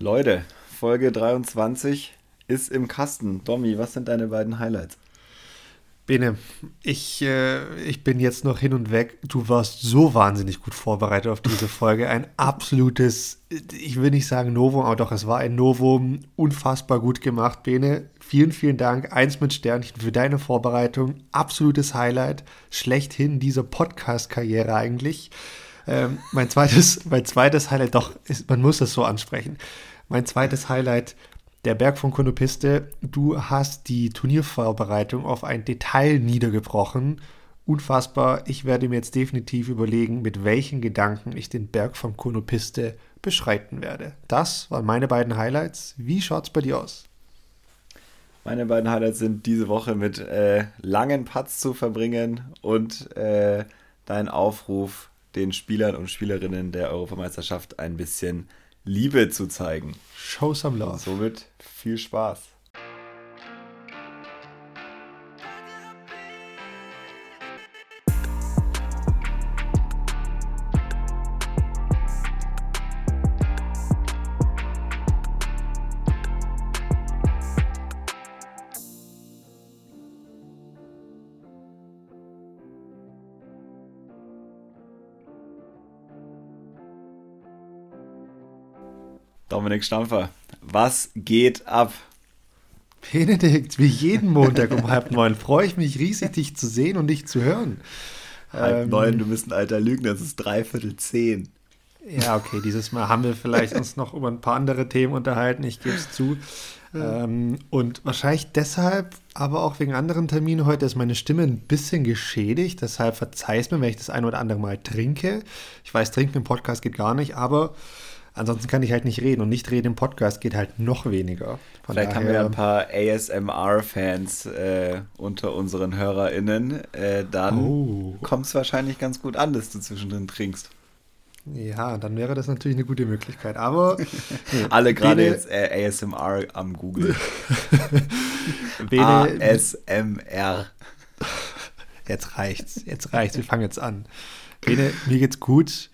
Leute, Folge 23 ist im Kasten. Domi, was sind deine beiden Highlights? Bene, ich, äh, ich bin jetzt noch hin und weg. Du warst so wahnsinnig gut vorbereitet auf diese Folge. Ein absolutes, ich will nicht sagen Novum, aber doch, es war ein Novum. Unfassbar gut gemacht, Bene. Vielen, vielen Dank. Eins mit Sternchen für deine Vorbereitung. Absolutes Highlight. Schlechthin dieser Podcast-Karriere eigentlich. Ähm, mein, zweites, mein zweites Highlight, doch, ist, man muss das so ansprechen. Mein zweites Highlight, der Berg von Konopiste. Du hast die Turniervorbereitung auf ein Detail niedergebrochen. Unfassbar. Ich werde mir jetzt definitiv überlegen, mit welchen Gedanken ich den Berg von Konopiste beschreiten werde. Das waren meine beiden Highlights. Wie schaut es bei dir aus? Meine beiden Highlights sind diese Woche mit äh, langen Putts zu verbringen und äh, dein Aufruf, den Spielern und Spielerinnen der Europameisterschaft ein bisschen Liebe zu zeigen. Show some love. Somit viel Spaß. Dominik Stampfer, was geht ab? Benedikt, wie jeden Montag um halb neun freue ich mich riesig, dich zu sehen und dich zu hören. Halb ähm, neun, du bist ein alter Lügner, es ist dreiviertel zehn. Ja, okay, dieses Mal haben wir vielleicht uns noch über ein paar andere Themen unterhalten, ich gebe es zu. Ähm, und wahrscheinlich deshalb, aber auch wegen anderen Terminen heute ist meine Stimme ein bisschen geschädigt. Deshalb verzeih es mir, wenn ich das ein oder andere Mal trinke. Ich weiß, trinken im Podcast geht gar nicht, aber Ansonsten kann ich halt nicht reden und nicht reden im Podcast geht halt noch weniger. Von Vielleicht daher, haben wir ein paar ASMR-Fans äh, unter unseren HörerInnen. Äh, dann oh. kommt es wahrscheinlich ganz gut an, dass du zwischendrin trinkst. Ja, dann wäre das natürlich eine gute Möglichkeit. Aber alle gerade jetzt äh, ASMR am Google. ASMR. Jetzt reicht's. Jetzt reicht's. Wir fangen jetzt an. Bene, mir geht's gut.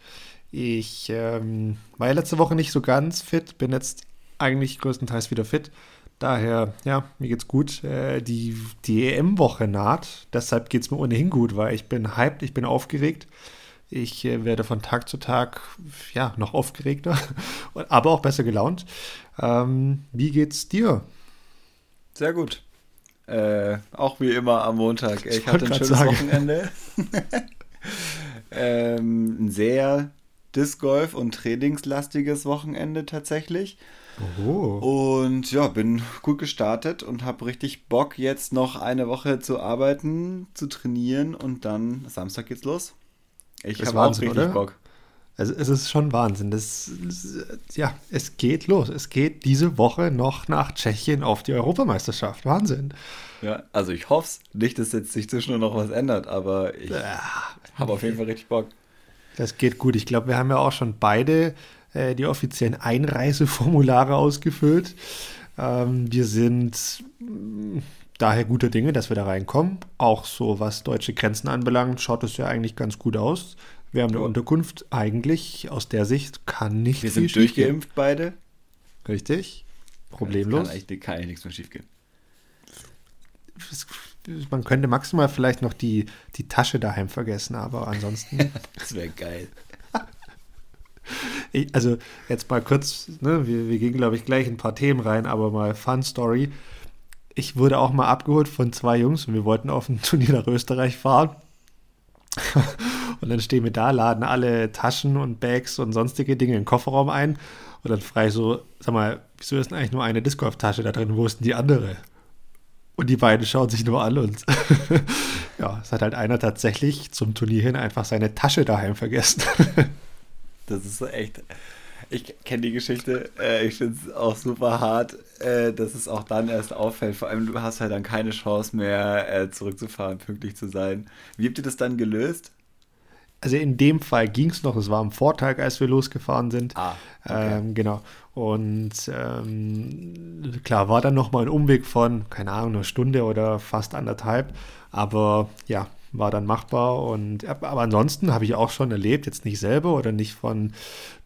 Ich ähm, war ja letzte Woche nicht so ganz fit, bin jetzt eigentlich größtenteils wieder fit. Daher, ja, mir geht's gut. Äh, die die EM-Woche naht, deshalb geht's mir ohnehin gut, weil ich bin hyped, ich bin aufgeregt. Ich äh, werde von Tag zu Tag ja noch aufgeregter, aber auch besser gelaunt. Ähm, wie geht's dir? Sehr gut. Äh, auch wie immer am Montag. Ich, ich hatte ein schönes sagen. Wochenende. ähm, ein sehr Disc Golf und trainingslastiges Wochenende tatsächlich. Oh. Und ja, bin gut gestartet und habe richtig Bock, jetzt noch eine Woche zu arbeiten, zu trainieren und dann Samstag geht's los. Ich habe auch richtig oder? Bock. Also es ist schon Wahnsinn. Das, ja, es geht los. Es geht diese Woche noch nach Tschechien auf die Europameisterschaft. Wahnsinn. Ja, also ich hoffe es. Nicht, dass jetzt sich zwischen noch was ändert, aber ich ja. habe auf jeden Fall richtig Bock. Das geht gut. Ich glaube, wir haben ja auch schon beide äh, die offiziellen Einreiseformulare ausgefüllt. Ähm, wir sind mm, daher guter Dinge, dass wir da reinkommen. Auch so, was deutsche Grenzen anbelangt, schaut es ja eigentlich ganz gut aus. Wir haben eine oh. Unterkunft. Eigentlich aus der Sicht kann nicht Wir sind durchgeimpft gehen. beide. Richtig. Problemlos. Ja, kann, kann eigentlich nichts mehr schief gehen man könnte maximal vielleicht noch die, die Tasche daheim vergessen, aber ansonsten. das wäre geil. Ich, also jetzt mal kurz, ne, wir, wir gehen, glaube ich, gleich ein paar Themen rein, aber mal Fun Story. Ich wurde auch mal abgeholt von zwei Jungs und wir wollten auf ein Turnier nach Österreich fahren. und dann stehen wir da, laden alle Taschen und Bags und sonstige Dinge in den Kofferraum ein. Und dann frage ich so, sag mal, wieso ist denn eigentlich nur eine Disc Tasche da drin? Wo ist denn die andere? Und die beiden schauen sich nur an und ja, es hat halt einer tatsächlich zum Turnier hin einfach seine Tasche daheim vergessen. das ist echt. Ich kenne die Geschichte, äh, ich finde es auch super hart, äh, dass es auch dann erst auffällt. Vor allem, du hast halt dann keine Chance mehr, äh, zurückzufahren, pünktlich zu sein. Wie habt ihr das dann gelöst? Also in dem Fall ging es noch, es war am Vortag, als wir losgefahren sind. Ah, okay. ähm, genau. Und ähm, klar, war dann nochmal ein Umweg von, keine Ahnung, einer Stunde oder fast anderthalb. Aber ja, war dann machbar. Und aber ansonsten habe ich auch schon erlebt, jetzt nicht selber oder nicht von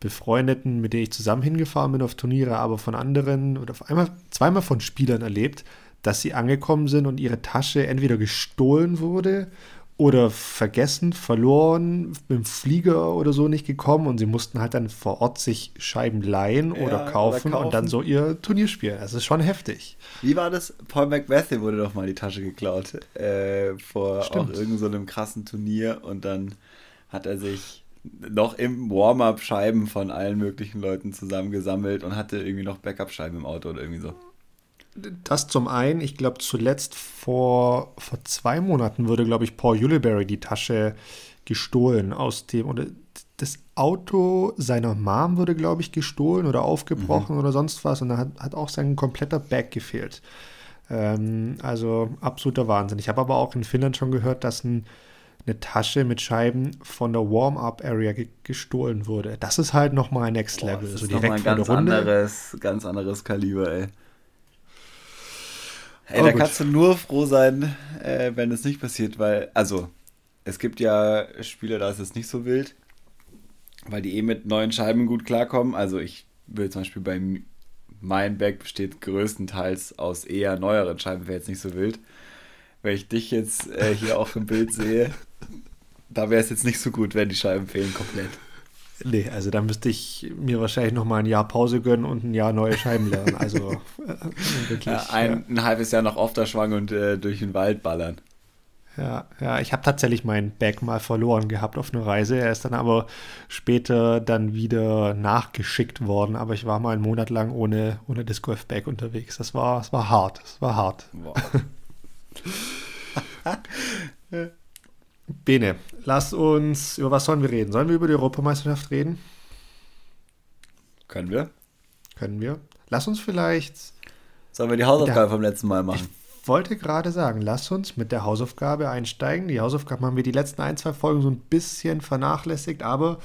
Befreundeten, mit denen ich zusammen hingefahren bin auf Turniere, aber von anderen oder einmal zweimal von Spielern erlebt, dass sie angekommen sind und ihre Tasche entweder gestohlen wurde oder vergessen, verloren, mit dem Flieger oder so nicht gekommen und sie mussten halt dann vor Ort sich Scheiben leihen ja, oder, kaufen oder, kaufen und dann so ihr Turnier spielen. Das ist schon heftig. Wie war das? Paul McBethy wurde doch mal die Tasche geklaut äh, vor Stimmt. auch irgendeinem so krassen Turnier und dann hat er sich noch im Warm-up Scheiben von allen möglichen Leuten zusammengesammelt und hatte irgendwie noch Backup-Scheiben im Auto oder irgendwie so das zum einen, ich glaube zuletzt vor, vor zwei Monaten wurde, glaube ich, Paul Yuleberry die Tasche gestohlen aus dem, oder das Auto seiner Mom wurde, glaube ich, gestohlen oder aufgebrochen mhm. oder sonst was und da hat, hat auch sein kompletter Bag gefehlt. Ähm, also absoluter Wahnsinn. Ich habe aber auch in Finnland schon gehört, dass ein, eine Tasche mit Scheiben von der Warm-Up-Area ge gestohlen wurde. Das ist halt nochmal Next Level. Boah, das so ist direkt ein ganz anderes, ganz anderes Kaliber, ey. Ey, oh, da gut. kannst du nur froh sein, äh, wenn es nicht passiert, weil, also, es gibt ja Spiele, da ist es nicht so wild, weil die eh mit neuen Scheiben gut klarkommen. Also, ich will zum Beispiel beim mein Bag besteht größtenteils aus eher neueren Scheiben, wäre jetzt nicht so wild. Wenn ich dich jetzt äh, hier auch im Bild sehe, da wäre es jetzt nicht so gut, wenn die Scheiben fehlen komplett. Nee, also da müsste ich mir wahrscheinlich noch mal ein Jahr Pause gönnen und ein Jahr neue Scheiben lernen. Also äh, wirklich. Ja, ein, ja. ein, halbes Jahr noch auf der Schwang und äh, durch den Wald ballern. Ja, ja, ich habe tatsächlich meinen Bag mal verloren gehabt auf einer Reise. Er ist dann aber später dann wieder nachgeschickt worden. Aber ich war mal einen Monat lang ohne, ohne Disc Golf Bag unterwegs. Das war, das war hart. Das war hart. Wow. Bene, lass uns, über was sollen wir reden? Sollen wir über die Europameisterschaft reden? Können wir. Können wir. Lass uns vielleicht. Sollen wir die Hausaufgabe der, vom letzten Mal machen? Ich wollte gerade sagen, lass uns mit der Hausaufgabe einsteigen. Die Hausaufgaben haben wir die letzten ein, zwei Folgen so ein bisschen vernachlässigt, aber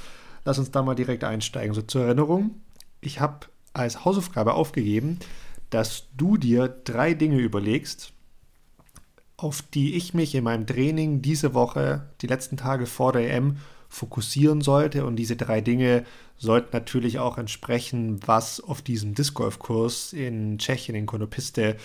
lass uns da mal direkt einsteigen. So zur Erinnerung, ich habe als Hausaufgabe aufgegeben, dass du dir drei Dinge überlegst, auf die ich mich in meinem Training diese Woche, die letzten Tage vor der EM, fokussieren sollte. Und diese drei Dinge sollten natürlich auch entsprechen, was auf diesem Disc Golf Kurs in Tschechien, in Konopiste,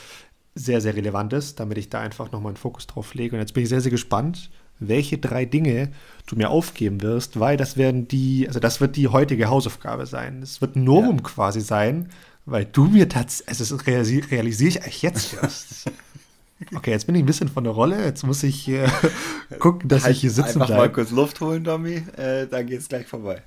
sehr, sehr relevant ist, damit ich da einfach nochmal einen Fokus drauf lege. Und jetzt bin ich sehr, sehr gespannt, welche drei Dinge du mir aufgeben wirst, weil das werden die, also das wird die heutige Hausaufgabe sein. Es wird ein Novum ja. quasi sein, weil du mir tatsächlich, also das realisiere ich eigentlich jetzt erst. Okay, jetzt bin ich ein bisschen von der Rolle. Jetzt muss ich äh, gucken, dass halt ich hier sitzen bleibe. Einfach mal kurz Luft holen, Domi. Äh, dann geht es gleich vorbei.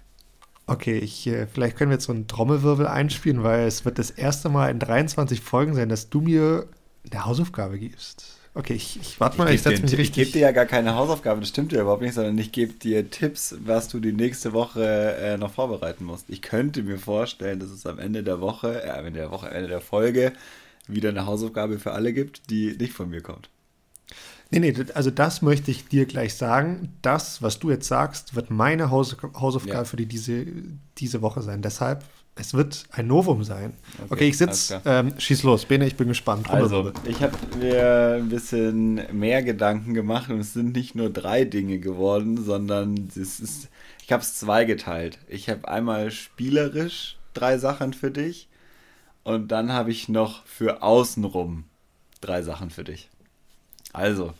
Okay, ich, äh, vielleicht können wir jetzt so einen Trommelwirbel einspielen, weil es wird das erste Mal in 23 Folgen sein, dass du mir eine Hausaufgabe gibst. Okay, ich, ich warte mal, ich, ich setze mich richtig. Ich gebe dir ja gar keine Hausaufgabe, das stimmt ja überhaupt nicht, sondern ich gebe dir Tipps, was du die nächste Woche äh, noch vorbereiten musst. Ich könnte mir vorstellen, dass es am Ende der Woche, äh, Ende der Woche, Ende der Folge wieder eine Hausaufgabe für alle gibt, die nicht von mir kommt. Nee, nee, also das möchte ich dir gleich sagen. Das, was du jetzt sagst, wird meine Haus Hausaufgabe ja. für die diese, diese Woche sein. Deshalb, es wird ein Novum sein. Okay, okay ich sitze, ähm, schieß los. Bene, ich bin gespannt. Also, ich habe mir ein bisschen mehr Gedanken gemacht und es sind nicht nur drei Dinge geworden, sondern es ist, ich habe es zweigeteilt. Ich habe einmal spielerisch drei Sachen für dich und dann habe ich noch für außenrum drei Sachen für dich. Also,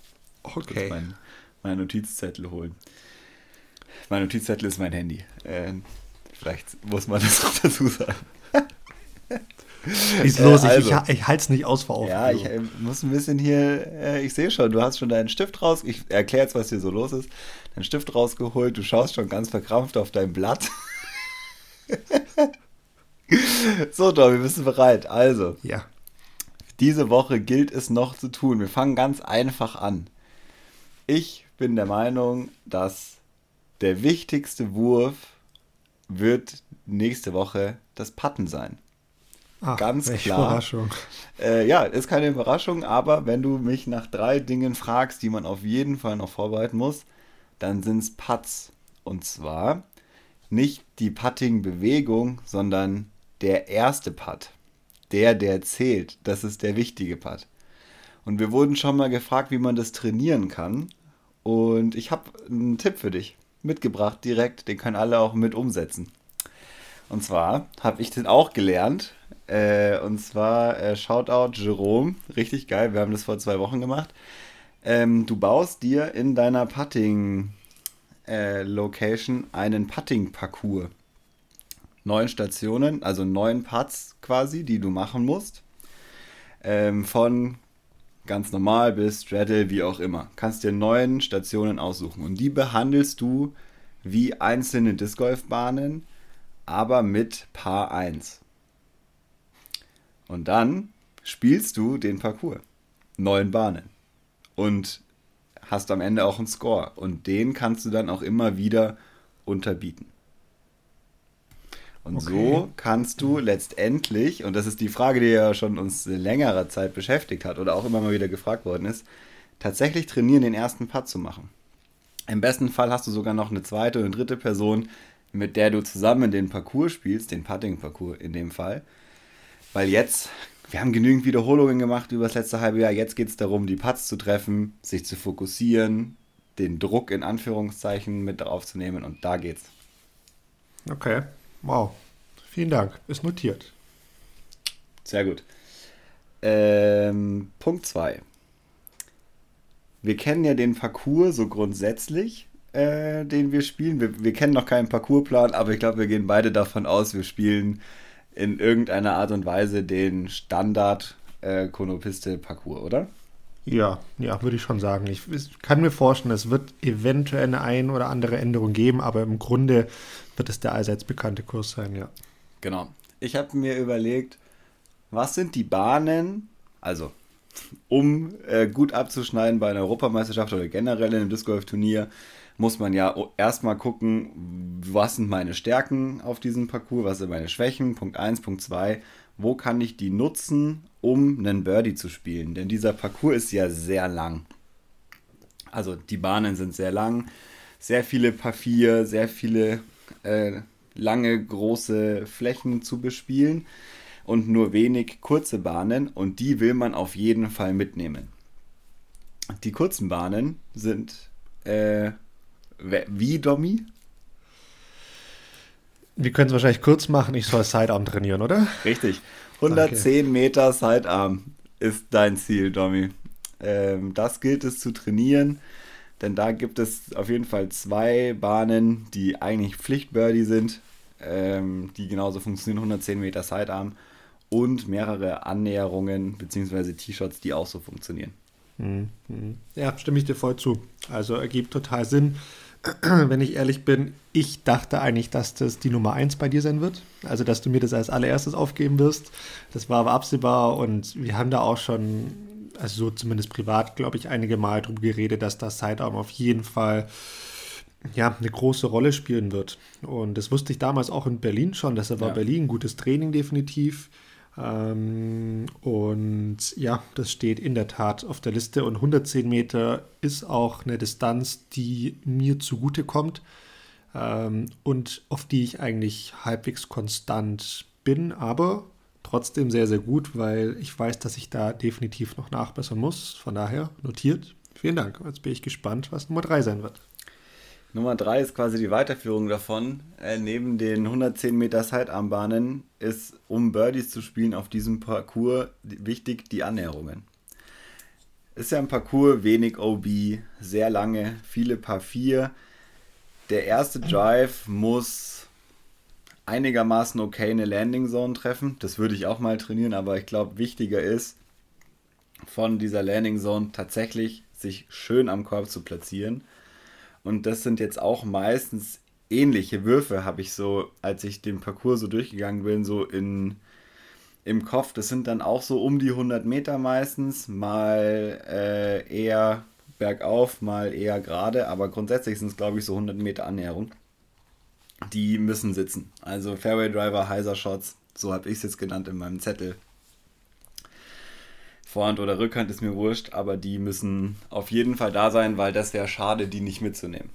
okay. Mein, mein Notizzettel holen. Mein Notizzettel ist mein Handy. Äh, vielleicht muss man das noch dazu sagen. Ist los, äh, also, ich, ich, ich halte es nicht aus vor Ja, ich äh, muss ein bisschen hier, äh, ich sehe schon, du hast schon deinen Stift raus, ich erkläre jetzt, was hier so los ist. Deinen Stift rausgeholt, du schaust schon ganz verkrampft auf dein Blatt. so, Dobby, bist du bereit? Also. Ja. Diese Woche gilt es noch zu tun. Wir fangen ganz einfach an. Ich bin der Meinung, dass der wichtigste Wurf wird nächste Woche das Patten sein. Ach, Ganz klar. Überraschung. Äh, ja, ist keine Überraschung, aber wenn du mich nach drei Dingen fragst, die man auf jeden Fall noch vorbereiten muss, dann sind es Putts. Und zwar nicht die Putting-Bewegung, sondern der erste Putt, der, der zählt, das ist der wichtige Putt. Und wir wurden schon mal gefragt, wie man das trainieren kann. Und ich habe einen Tipp für dich mitgebracht, direkt. Den können alle auch mit umsetzen. Und zwar habe ich den auch gelernt. Äh, und zwar äh, Shoutout Jerome. Richtig geil. Wir haben das vor zwei Wochen gemacht. Ähm, du baust dir in deiner Putting-Location äh, einen Putting-Parcours. Neun Stationen, also neun Putts quasi, die du machen musst. Ähm, von ganz normal bis Straddle, wie auch immer. Kannst dir neun Stationen aussuchen und die behandelst du wie einzelne Disc Golf Bahnen, aber mit Paar 1. Und dann spielst du den Parcours. Neun Bahnen. Und hast am Ende auch einen Score. Und den kannst du dann auch immer wieder unterbieten. Und okay. so kannst du letztendlich, und das ist die Frage, die ja schon uns längere Zeit beschäftigt hat oder auch immer mal wieder gefragt worden ist, tatsächlich trainieren, den ersten Putt zu machen. Im besten Fall hast du sogar noch eine zweite oder dritte Person, mit der du zusammen den Parcours spielst, den Putting-Parcours in dem Fall. Weil jetzt, wir haben genügend Wiederholungen gemacht über das letzte halbe Jahr, jetzt geht es darum, die Putts zu treffen, sich zu fokussieren, den Druck in Anführungszeichen mit draufzunehmen und da geht's. Okay. Wow. Vielen Dank. Ist notiert. Sehr gut. Ähm, Punkt 2. Wir kennen ja den Parcours so grundsätzlich, äh, den wir spielen. Wir, wir kennen noch keinen Parcoursplan, aber ich glaube, wir gehen beide davon aus, wir spielen in irgendeiner Art und Weise den Standard äh, Konopiste Parcours, oder? Ja, ja, würde ich schon sagen. Ich, ich kann mir vorstellen, es wird eventuell eine ein oder andere Änderung geben, aber im Grunde wird es der allseits bekannte Kurs sein, ja. Genau. Ich habe mir überlegt, was sind die Bahnen, also um äh, gut abzuschneiden bei einer Europameisterschaft oder generell in einem Disc Golf Turnier, muss man ja erstmal gucken, was sind meine Stärken auf diesem Parcours, was sind meine Schwächen, Punkt 1, Punkt 2, wo kann ich die nutzen, um einen Birdie zu spielen. Denn dieser Parcours ist ja sehr lang. Also die Bahnen sind sehr lang, sehr viele Paar 4, sehr viele äh, lange, große Flächen zu bespielen und nur wenig kurze Bahnen und die will man auf jeden Fall mitnehmen. Die kurzen Bahnen sind äh, wie Domi? Wir können es wahrscheinlich kurz machen, ich soll Sidearm trainieren, oder? Richtig. 110 Danke. Meter Sidearm ist dein Ziel, Domi. Ähm, das gilt es zu trainieren. Denn da gibt es auf jeden Fall zwei Bahnen, die eigentlich Pflichtbirdie sind, ähm, die genauso funktionieren, 110 Meter Sidearm und mehrere Annäherungen bzw. T-Shots, die auch so funktionieren. Mhm. Ja, stimme ich dir voll zu. Also ergibt total Sinn. Wenn ich ehrlich bin, ich dachte eigentlich, dass das die Nummer 1 bei dir sein wird. Also, dass du mir das als allererstes aufgeben wirst. Das war aber absehbar und wir haben da auch schon also so zumindest privat, glaube ich, einige Mal darüber geredet, dass das Sidearm auf jeden Fall ja, eine große Rolle spielen wird. Und das wusste ich damals auch in Berlin schon. Deshalb war ja. Berlin gutes Training definitiv. Ähm, und ja, das steht in der Tat auf der Liste. Und 110 Meter ist auch eine Distanz, die mir zugute kommt ähm, und auf die ich eigentlich halbwegs konstant bin. Aber trotzdem sehr, sehr gut, weil ich weiß, dass ich da definitiv noch nachbessern muss. Von daher notiert. Vielen Dank. Jetzt bin ich gespannt, was Nummer 3 sein wird. Nummer 3 ist quasi die Weiterführung davon. Äh, neben den 110 Meter Sidearmbahnen ist, um Birdies zu spielen auf diesem Parcours, wichtig die Annäherungen. Ist ja ein Parcours, wenig OB, sehr lange, viele Paar 4. Der erste Drive muss einigermaßen okay eine Landing Zone treffen. Das würde ich auch mal trainieren, aber ich glaube, wichtiger ist, von dieser Landing Zone tatsächlich sich schön am Korb zu platzieren. Und das sind jetzt auch meistens ähnliche Würfe, habe ich so, als ich den Parcours so durchgegangen bin, so in, im Kopf. Das sind dann auch so um die 100 Meter meistens, mal äh, eher bergauf, mal eher gerade, aber grundsätzlich sind es, glaube ich, so 100 Meter Annäherung die müssen sitzen. Also Fairway Driver, Heiser Shots, so habe ich es jetzt genannt in meinem Zettel. Vorhand oder Rückhand ist mir wurscht, aber die müssen auf jeden Fall da sein, weil das wäre schade, die nicht mitzunehmen.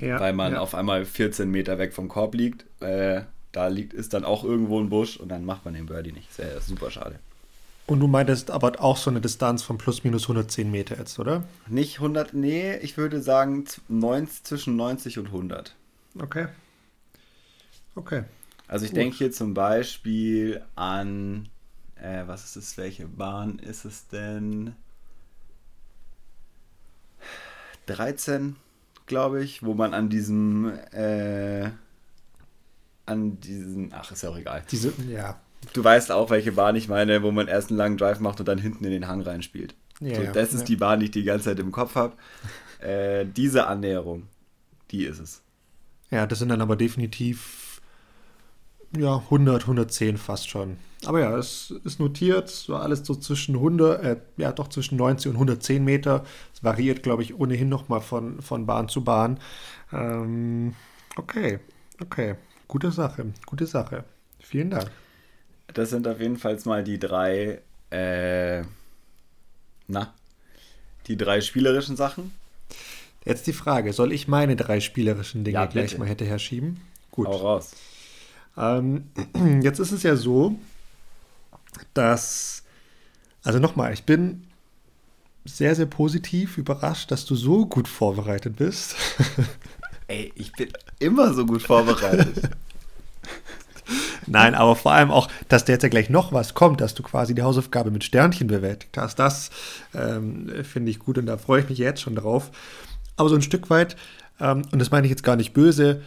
Ja, weil man ja. auf einmal 14 Meter weg vom Korb liegt. Äh, da liegt ist dann auch irgendwo ein Busch und dann macht man den Birdie nicht. Wäre super schade. Und du meintest aber auch so eine Distanz von plus minus 110 Meter jetzt, oder? Nicht 100, nee, ich würde sagen 90, zwischen 90 und 100. Okay. Okay. Also ich denke hier zum Beispiel an, äh, was ist es, welche Bahn ist es denn? 13, glaube ich, wo man an diesem, äh, an diesen, ach, ist ja auch egal. Diese, ja. Du weißt auch, welche Bahn ich meine, wo man erst einen langen Drive macht und dann hinten in den Hang reinspielt. Ja, so, das ist ja. die Bahn, die ich die ganze Zeit im Kopf habe. Äh, diese Annäherung, die ist es. Ja, das sind dann aber definitiv ja, 100, 110 fast schon. Aber ja, es ist notiert, so alles so zwischen 100, äh, ja doch zwischen 90 und 110 Meter. Es variiert, glaube ich, ohnehin nochmal von, von Bahn zu Bahn. Ähm, okay, okay, gute Sache, gute Sache. Vielen Dank. Das sind auf jeden Fall mal die drei, äh, na, die drei spielerischen Sachen. Jetzt die Frage, soll ich meine drei spielerischen Dinge ja, gleich mal hätte herschieben? Gut. Hau raus. Ähm, jetzt ist es ja so, dass, also nochmal, ich bin sehr, sehr positiv überrascht, dass du so gut vorbereitet bist. Ey, ich bin immer so gut vorbereitet. Nein, aber vor allem auch, dass da jetzt ja gleich noch was kommt, dass du quasi die Hausaufgabe mit Sternchen bewältigt hast. Das ähm, finde ich gut und da freue ich mich jetzt schon drauf. Aber so ein Stück weit, ähm, und das meine ich jetzt gar nicht böse,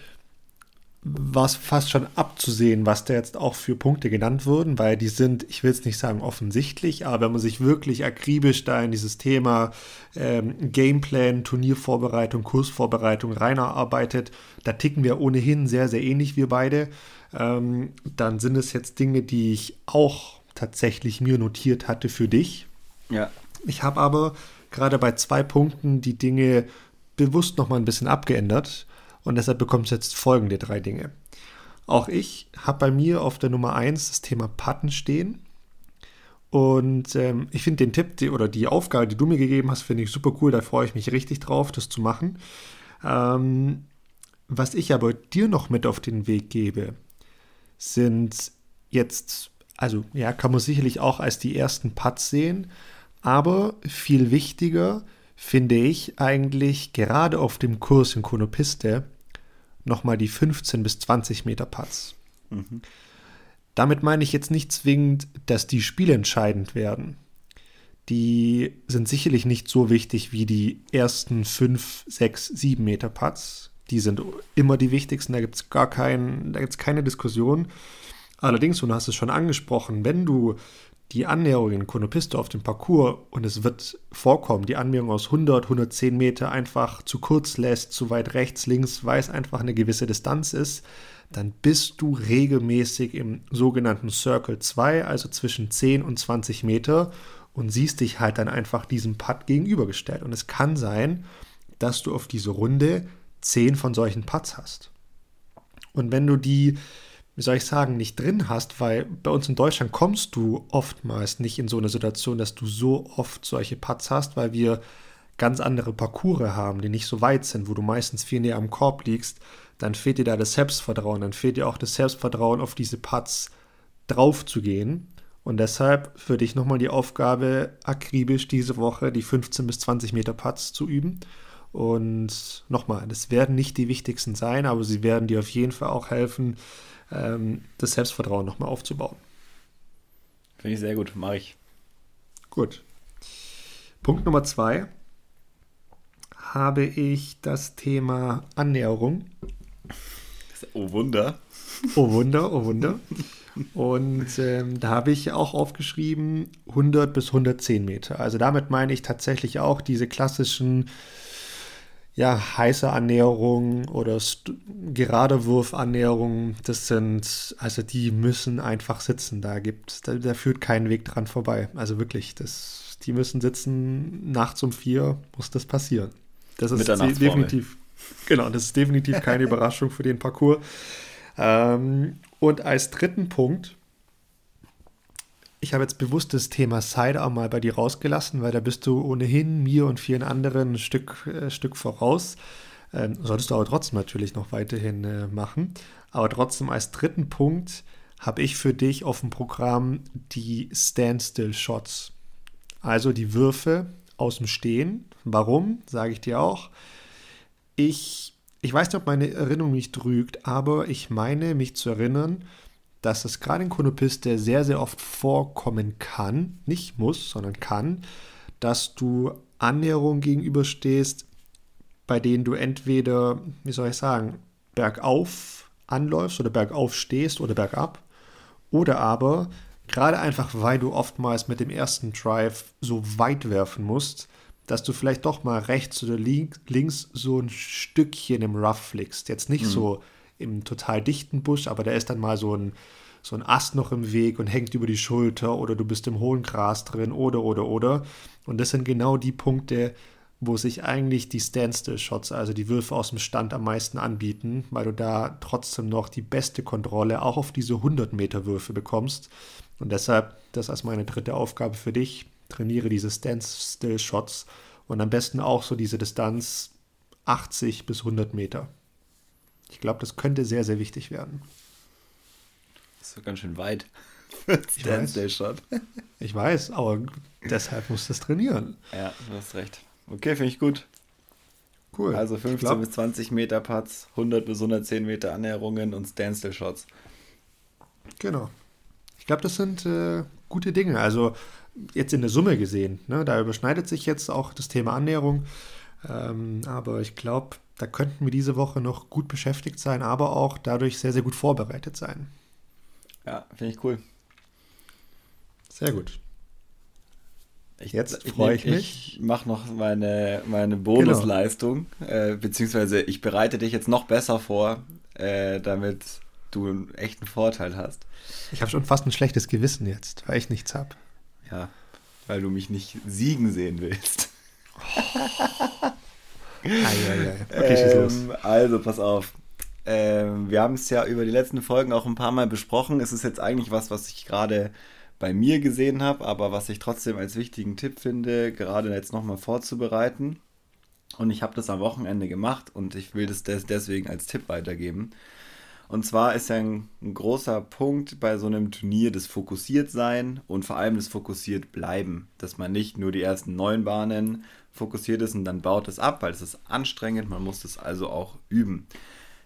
war es fast schon abzusehen, was da jetzt auch für Punkte genannt wurden, weil die sind, ich will es nicht sagen offensichtlich, aber wenn man sich wirklich akribisch da in dieses Thema ähm, Gameplan, Turniervorbereitung, Kursvorbereitung reinarbeitet, da ticken wir ohnehin sehr, sehr ähnlich, wir beide. Ähm, dann sind es jetzt Dinge, die ich auch tatsächlich mir notiert hatte für dich. Ja. Ich habe aber gerade bei zwei Punkten die Dinge bewusst nochmal ein bisschen abgeändert und deshalb bekommst du jetzt folgende drei Dinge. Auch ich habe bei mir auf der Nummer 1 das Thema Patten stehen. Und ähm, ich finde den Tipp die, oder die Aufgabe, die du mir gegeben hast, finde ich super cool. Da freue ich mich richtig drauf, das zu machen. Ähm, was ich aber dir noch mit auf den Weg gebe, sind jetzt, also ja, kann man sicherlich auch als die ersten Putts sehen, aber viel wichtiger finde ich eigentlich gerade auf dem Kurs in Konopiste nochmal die 15 bis 20 Meter Putts. Mhm. Damit meine ich jetzt nicht zwingend, dass die spielentscheidend werden. Die sind sicherlich nicht so wichtig wie die ersten 5, 6, 7 Meter Putts. Die sind immer die wichtigsten, da gibt es gar kein, da gibt's keine Diskussion. Allerdings, und du hast es schon angesprochen, wenn du die Annäherung in Konopiste auf dem Parcours und es wird vorkommen, die Annäherung aus 100, 110 Meter einfach zu kurz lässt, zu weit rechts, links, weil es einfach eine gewisse Distanz ist, dann bist du regelmäßig im sogenannten Circle 2, also zwischen 10 und 20 Meter und siehst dich halt dann einfach diesem Putt gegenübergestellt. Und es kann sein, dass du auf diese Runde 10 von solchen Putts hast. Und wenn du die wie soll ich sagen, nicht drin hast, weil bei uns in Deutschland kommst du oftmals nicht in so eine Situation, dass du so oft solche Putts hast, weil wir ganz andere Parcours haben, die nicht so weit sind, wo du meistens viel näher am Korb liegst, dann fehlt dir da das Selbstvertrauen, dann fehlt dir auch das Selbstvertrauen, auf diese Putts drauf zu gehen. Und deshalb für dich nochmal die Aufgabe, akribisch diese Woche die 15 bis 20 Meter Putts zu üben. Und nochmal, das werden nicht die wichtigsten sein, aber sie werden dir auf jeden Fall auch helfen, ähm, das Selbstvertrauen nochmal aufzubauen. Finde ich sehr gut, mache ich. Gut. Punkt Nummer zwei habe ich das Thema Annäherung. Oh Wunder. Oh Wunder, oh Wunder. Und ähm, da habe ich auch aufgeschrieben 100 bis 110 Meter. Also damit meine ich tatsächlich auch diese klassischen ja, heiße Annäherung oder gerade Wurfannäherung, das sind, also die müssen einfach sitzen. Da gibt, da, da führt kein Weg dran vorbei. Also wirklich, das, die müssen sitzen, nachts um vier muss das passieren. Das ist definitiv, genau, das ist definitiv keine Überraschung für den Parcours. Ähm, und als dritten Punkt ich habe jetzt bewusst das Thema Sidearm mal bei dir rausgelassen, weil da bist du ohnehin mir und vielen anderen ein Stück, äh, Stück voraus. Ähm, solltest du aber trotzdem natürlich noch weiterhin äh, machen. Aber trotzdem als dritten Punkt habe ich für dich auf dem Programm die Standstill-Shots. Also die Würfe aus dem Stehen. Warum, sage ich dir auch. Ich, ich weiß nicht, ob meine Erinnerung mich trügt, aber ich meine, mich zu erinnern, dass es gerade in Konopiste sehr, sehr oft vorkommen kann, nicht muss, sondern kann, dass du Annäherungen gegenüberstehst, bei denen du entweder, wie soll ich sagen, bergauf anläufst oder bergauf stehst oder bergab. Oder aber, gerade einfach weil du oftmals mit dem ersten Drive so weit werfen musst, dass du vielleicht doch mal rechts oder links so ein Stückchen im Rough flickst. Jetzt nicht mhm. so im total dichten Busch, aber da ist dann mal so ein, so ein Ast noch im Weg und hängt über die Schulter oder du bist im hohen Gras drin oder, oder, oder. Und das sind genau die Punkte, wo sich eigentlich die Standstill-Shots, also die Würfe aus dem Stand am meisten anbieten, weil du da trotzdem noch die beste Kontrolle auch auf diese 100-Meter-Würfe bekommst. Und deshalb, das als meine dritte Aufgabe für dich, trainiere diese Standstill-Shots und am besten auch so diese Distanz 80 bis 100 Meter. Ich glaube, das könnte sehr, sehr wichtig werden. Das ist ganz schön weit. Standstill-Shot. Ich weiß, aber deshalb musst du es trainieren. Ja, du hast recht. Okay, finde ich gut. Cool. Also 15 glaub, bis 20 Meter Putts, 100 bis 110 Meter Annäherungen und Standstill-Shots. Genau. Ich glaube, das sind äh, gute Dinge. Also jetzt in der Summe gesehen, ne, da überschneidet sich jetzt auch das Thema Annäherung. Ähm, aber ich glaube, da könnten wir diese Woche noch gut beschäftigt sein, aber auch dadurch sehr, sehr gut vorbereitet sein. Ja, finde ich cool. Sehr gut. Ich, Jetzt freue ich, ich, mich. Ich mache noch meine, meine Bonusleistung, genau. äh, beziehungsweise ich bereite dich jetzt noch besser vor, äh, damit du einen echten Vorteil hast. Ich habe schon fast ein schlechtes Gewissen jetzt, weil ich nichts habe. Ja, weil du mich nicht siegen sehen willst. Okay, schieß los. Ähm, also, pass auf. Ähm, wir haben es ja über die letzten Folgen auch ein paar Mal besprochen. Es ist jetzt eigentlich was, was ich gerade bei mir gesehen habe, aber was ich trotzdem als wichtigen Tipp finde, gerade jetzt nochmal vorzubereiten. Und ich habe das am Wochenende gemacht und ich will das deswegen als Tipp weitergeben. Und zwar ist ja ein, ein, großer Punkt bei so einem Turnier das Fokussiertsein und vor allem das Fokussiert bleiben. Dass man nicht nur die ersten neun Bahnen fokussiert ist und dann baut es ab, weil es ist anstrengend, man muss es also auch üben.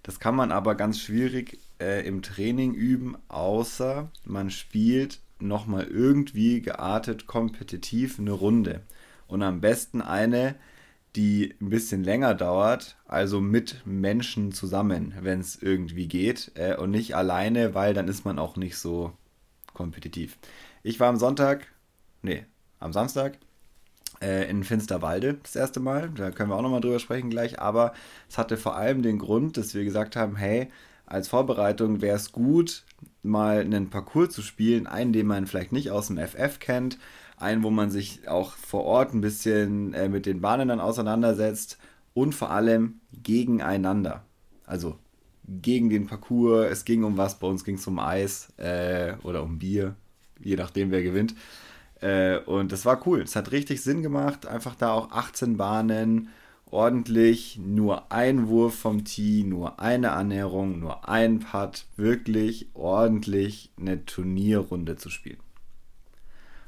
Das kann man aber ganz schwierig äh, im Training üben, außer man spielt nochmal irgendwie geartet kompetitiv eine Runde. Und am besten eine, die ein bisschen länger dauert, also mit Menschen zusammen, wenn es irgendwie geht. Äh, und nicht alleine, weil dann ist man auch nicht so kompetitiv. Ich war am Sonntag, nee, am Samstag in Finsterwalde das erste Mal. Da können wir auch nochmal drüber sprechen gleich. Aber es hatte vor allem den Grund, dass wir gesagt haben, hey, als Vorbereitung wäre es gut, mal einen Parcours zu spielen, einen, den man vielleicht nicht aus dem FF kennt, einen, wo man sich auch vor Ort ein bisschen äh, mit den Bahnen dann auseinandersetzt und vor allem gegeneinander. Also gegen den Parcours, es ging um was, bei uns ging es um Eis äh, oder um Bier, je nachdem wer gewinnt. Äh, und das war cool, es hat richtig Sinn gemacht, einfach da auch 18 Bahnen, ordentlich, nur ein Wurf vom Tee, nur eine Annäherung, nur ein Putt, wirklich ordentlich eine Turnierrunde zu spielen.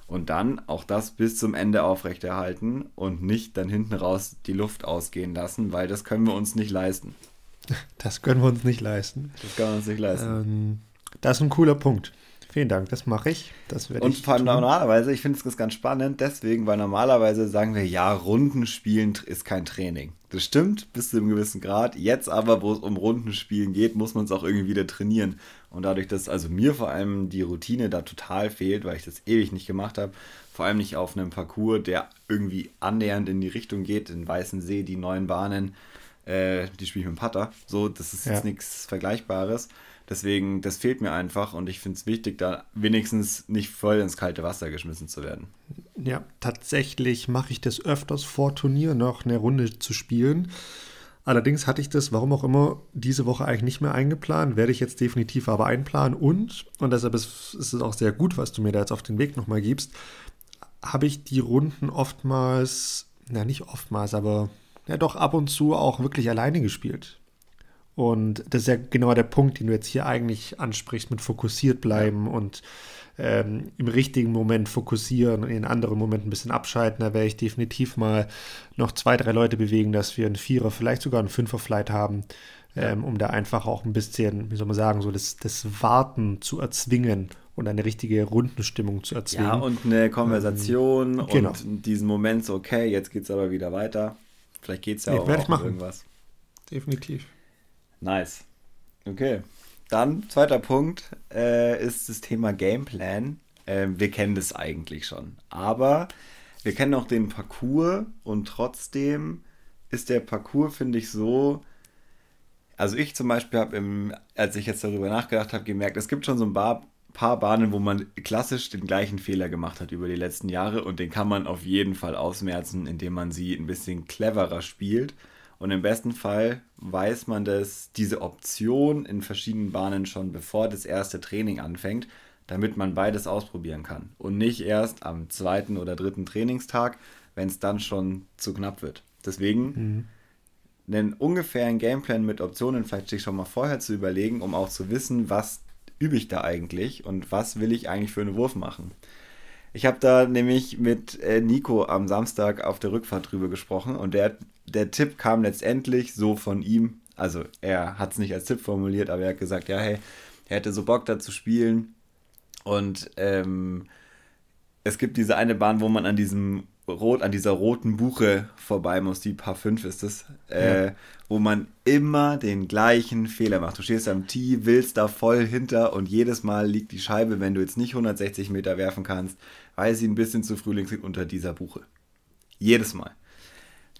Und dann auch das bis zum Ende aufrechterhalten und nicht dann hinten raus die Luft ausgehen lassen, weil das können wir uns nicht leisten. Das können wir uns nicht leisten. Das können wir uns nicht leisten. Ähm, das ist ein cooler Punkt. Vielen Dank, das mache ich. Das und vor allem normalerweise, ich finde es ganz spannend, deswegen, weil normalerweise sagen wir, ja, Rundenspielen ist kein Training. Das stimmt bis zu einem gewissen Grad. Jetzt aber, wo es um Rundenspielen geht, muss man es auch irgendwie wieder trainieren. Und dadurch, dass also mir vor allem die Routine da total fehlt, weil ich das ewig nicht gemacht habe, vor allem nicht auf einem Parcours, der irgendwie annähernd in die Richtung geht, in Weißen See, die neuen Bahnen, äh, die spiele ich mit dem Putter. So, das ist ja. jetzt nichts Vergleichbares. Deswegen, das fehlt mir einfach und ich finde es wichtig, da wenigstens nicht voll ins kalte Wasser geschmissen zu werden. Ja, tatsächlich mache ich das öfters vor Turnier noch eine Runde zu spielen. Allerdings hatte ich das, warum auch immer, diese Woche eigentlich nicht mehr eingeplant, werde ich jetzt definitiv aber einplanen und, und deshalb ist, ist es auch sehr gut, was du mir da jetzt auf den Weg nochmal gibst, habe ich die Runden oftmals, na nicht oftmals, aber ja doch ab und zu auch wirklich alleine gespielt. Und das ist ja genau der Punkt, den du jetzt hier eigentlich ansprichst, mit fokussiert bleiben und ähm, im richtigen Moment fokussieren und in anderen Momenten ein bisschen abschalten. Da werde ich definitiv mal noch zwei, drei Leute bewegen, dass wir einen Vierer, vielleicht sogar einen Fünfer-Flight haben, ähm, um da einfach auch ein bisschen, wie soll man sagen, so das, das Warten zu erzwingen und eine richtige Rundenstimmung zu erzwingen. Ja, und eine Konversation ähm, genau. und diesen Moment so, okay, jetzt geht es aber wieder weiter. Vielleicht geht es ja nee, auch, auch um irgendwas. Definitiv. Nice. Okay. Dann, zweiter Punkt, äh, ist das Thema Gameplan. Äh, wir kennen das eigentlich schon. Aber wir kennen auch den Parcours und trotzdem ist der Parcours, finde ich, so. Also ich zum Beispiel habe, als ich jetzt darüber nachgedacht habe, gemerkt, es gibt schon so ein paar, paar Bahnen, wo man klassisch den gleichen Fehler gemacht hat über die letzten Jahre und den kann man auf jeden Fall ausmerzen, indem man sie ein bisschen cleverer spielt und im besten Fall weiß man das, diese Option in verschiedenen Bahnen schon bevor das erste Training anfängt, damit man beides ausprobieren kann. Und nicht erst am zweiten oder dritten Trainingstag, wenn es dann schon zu knapp wird. Deswegen mhm. einen ungefähren Gameplan mit Optionen vielleicht sich schon mal vorher zu überlegen, um auch zu wissen, was übe ich da eigentlich und was will ich eigentlich für einen Wurf machen. Ich habe da nämlich mit äh, Nico am Samstag auf der Rückfahrt drüber gesprochen und der, der Tipp kam letztendlich so von ihm. Also er hat es nicht als Tipp formuliert, aber er hat gesagt, ja, hey, er hätte so Bock da zu spielen. Und ähm, es gibt diese eine Bahn, wo man an diesem rot, an dieser roten Buche vorbei muss, die Paar 5 ist es, äh, ja. wo man immer den gleichen Fehler macht. Du stehst am Tee, willst da voll hinter und jedes Mal liegt die Scheibe, wenn du jetzt nicht 160 Meter werfen kannst, weil sie ein bisschen zu früh liegt unter dieser Buche. Jedes Mal.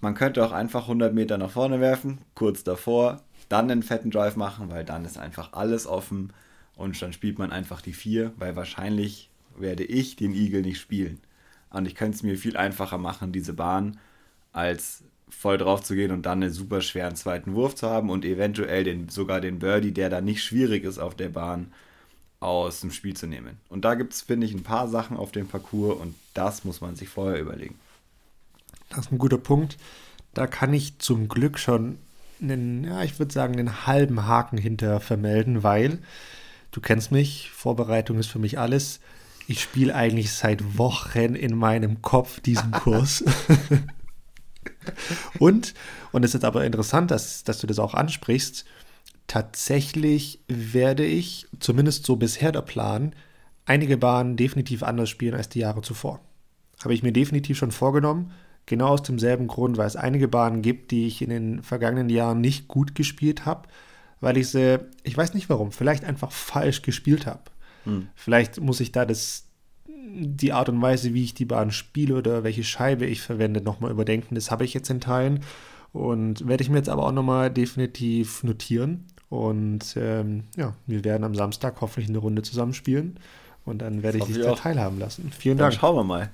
Man könnte auch einfach 100 Meter nach vorne werfen, kurz davor, dann einen fetten Drive machen, weil dann ist einfach alles offen und dann spielt man einfach die 4, weil wahrscheinlich werde ich den Igel nicht spielen. Und ich könnte es mir viel einfacher machen, diese Bahn, als voll drauf zu gehen und dann einen super schweren zweiten Wurf zu haben und eventuell den, sogar den Birdie, der dann nicht schwierig ist auf der Bahn, aus dem Spiel zu nehmen. Und da gibt es, finde ich, ein paar Sachen auf dem Parcours und das muss man sich vorher überlegen. Das ist ein guter Punkt. Da kann ich zum Glück schon einen, ja, ich würde sagen, einen halben Haken hinter vermelden, weil du kennst mich, Vorbereitung ist für mich alles ich spiele eigentlich seit Wochen in meinem Kopf diesen Kurs. und, und es ist aber interessant, dass, dass du das auch ansprichst, tatsächlich werde ich, zumindest so bisher der Plan, einige Bahnen definitiv anders spielen als die Jahre zuvor. Habe ich mir definitiv schon vorgenommen, genau aus demselben Grund, weil es einige Bahnen gibt, die ich in den vergangenen Jahren nicht gut gespielt habe, weil ich sie, ich weiß nicht warum, vielleicht einfach falsch gespielt habe. Hm. Vielleicht muss ich da das, die Art und Weise, wie ich die Bahn spiele oder welche Scheibe ich verwende, nochmal überdenken. Das habe ich jetzt in Teilen und werde ich mir jetzt aber auch nochmal definitiv notieren. Und ähm, ja, wir werden am Samstag hoffentlich eine Runde zusammenspielen und dann werde ich dich da teilhaben lassen. Vielen Dank. Dann schauen wir mal.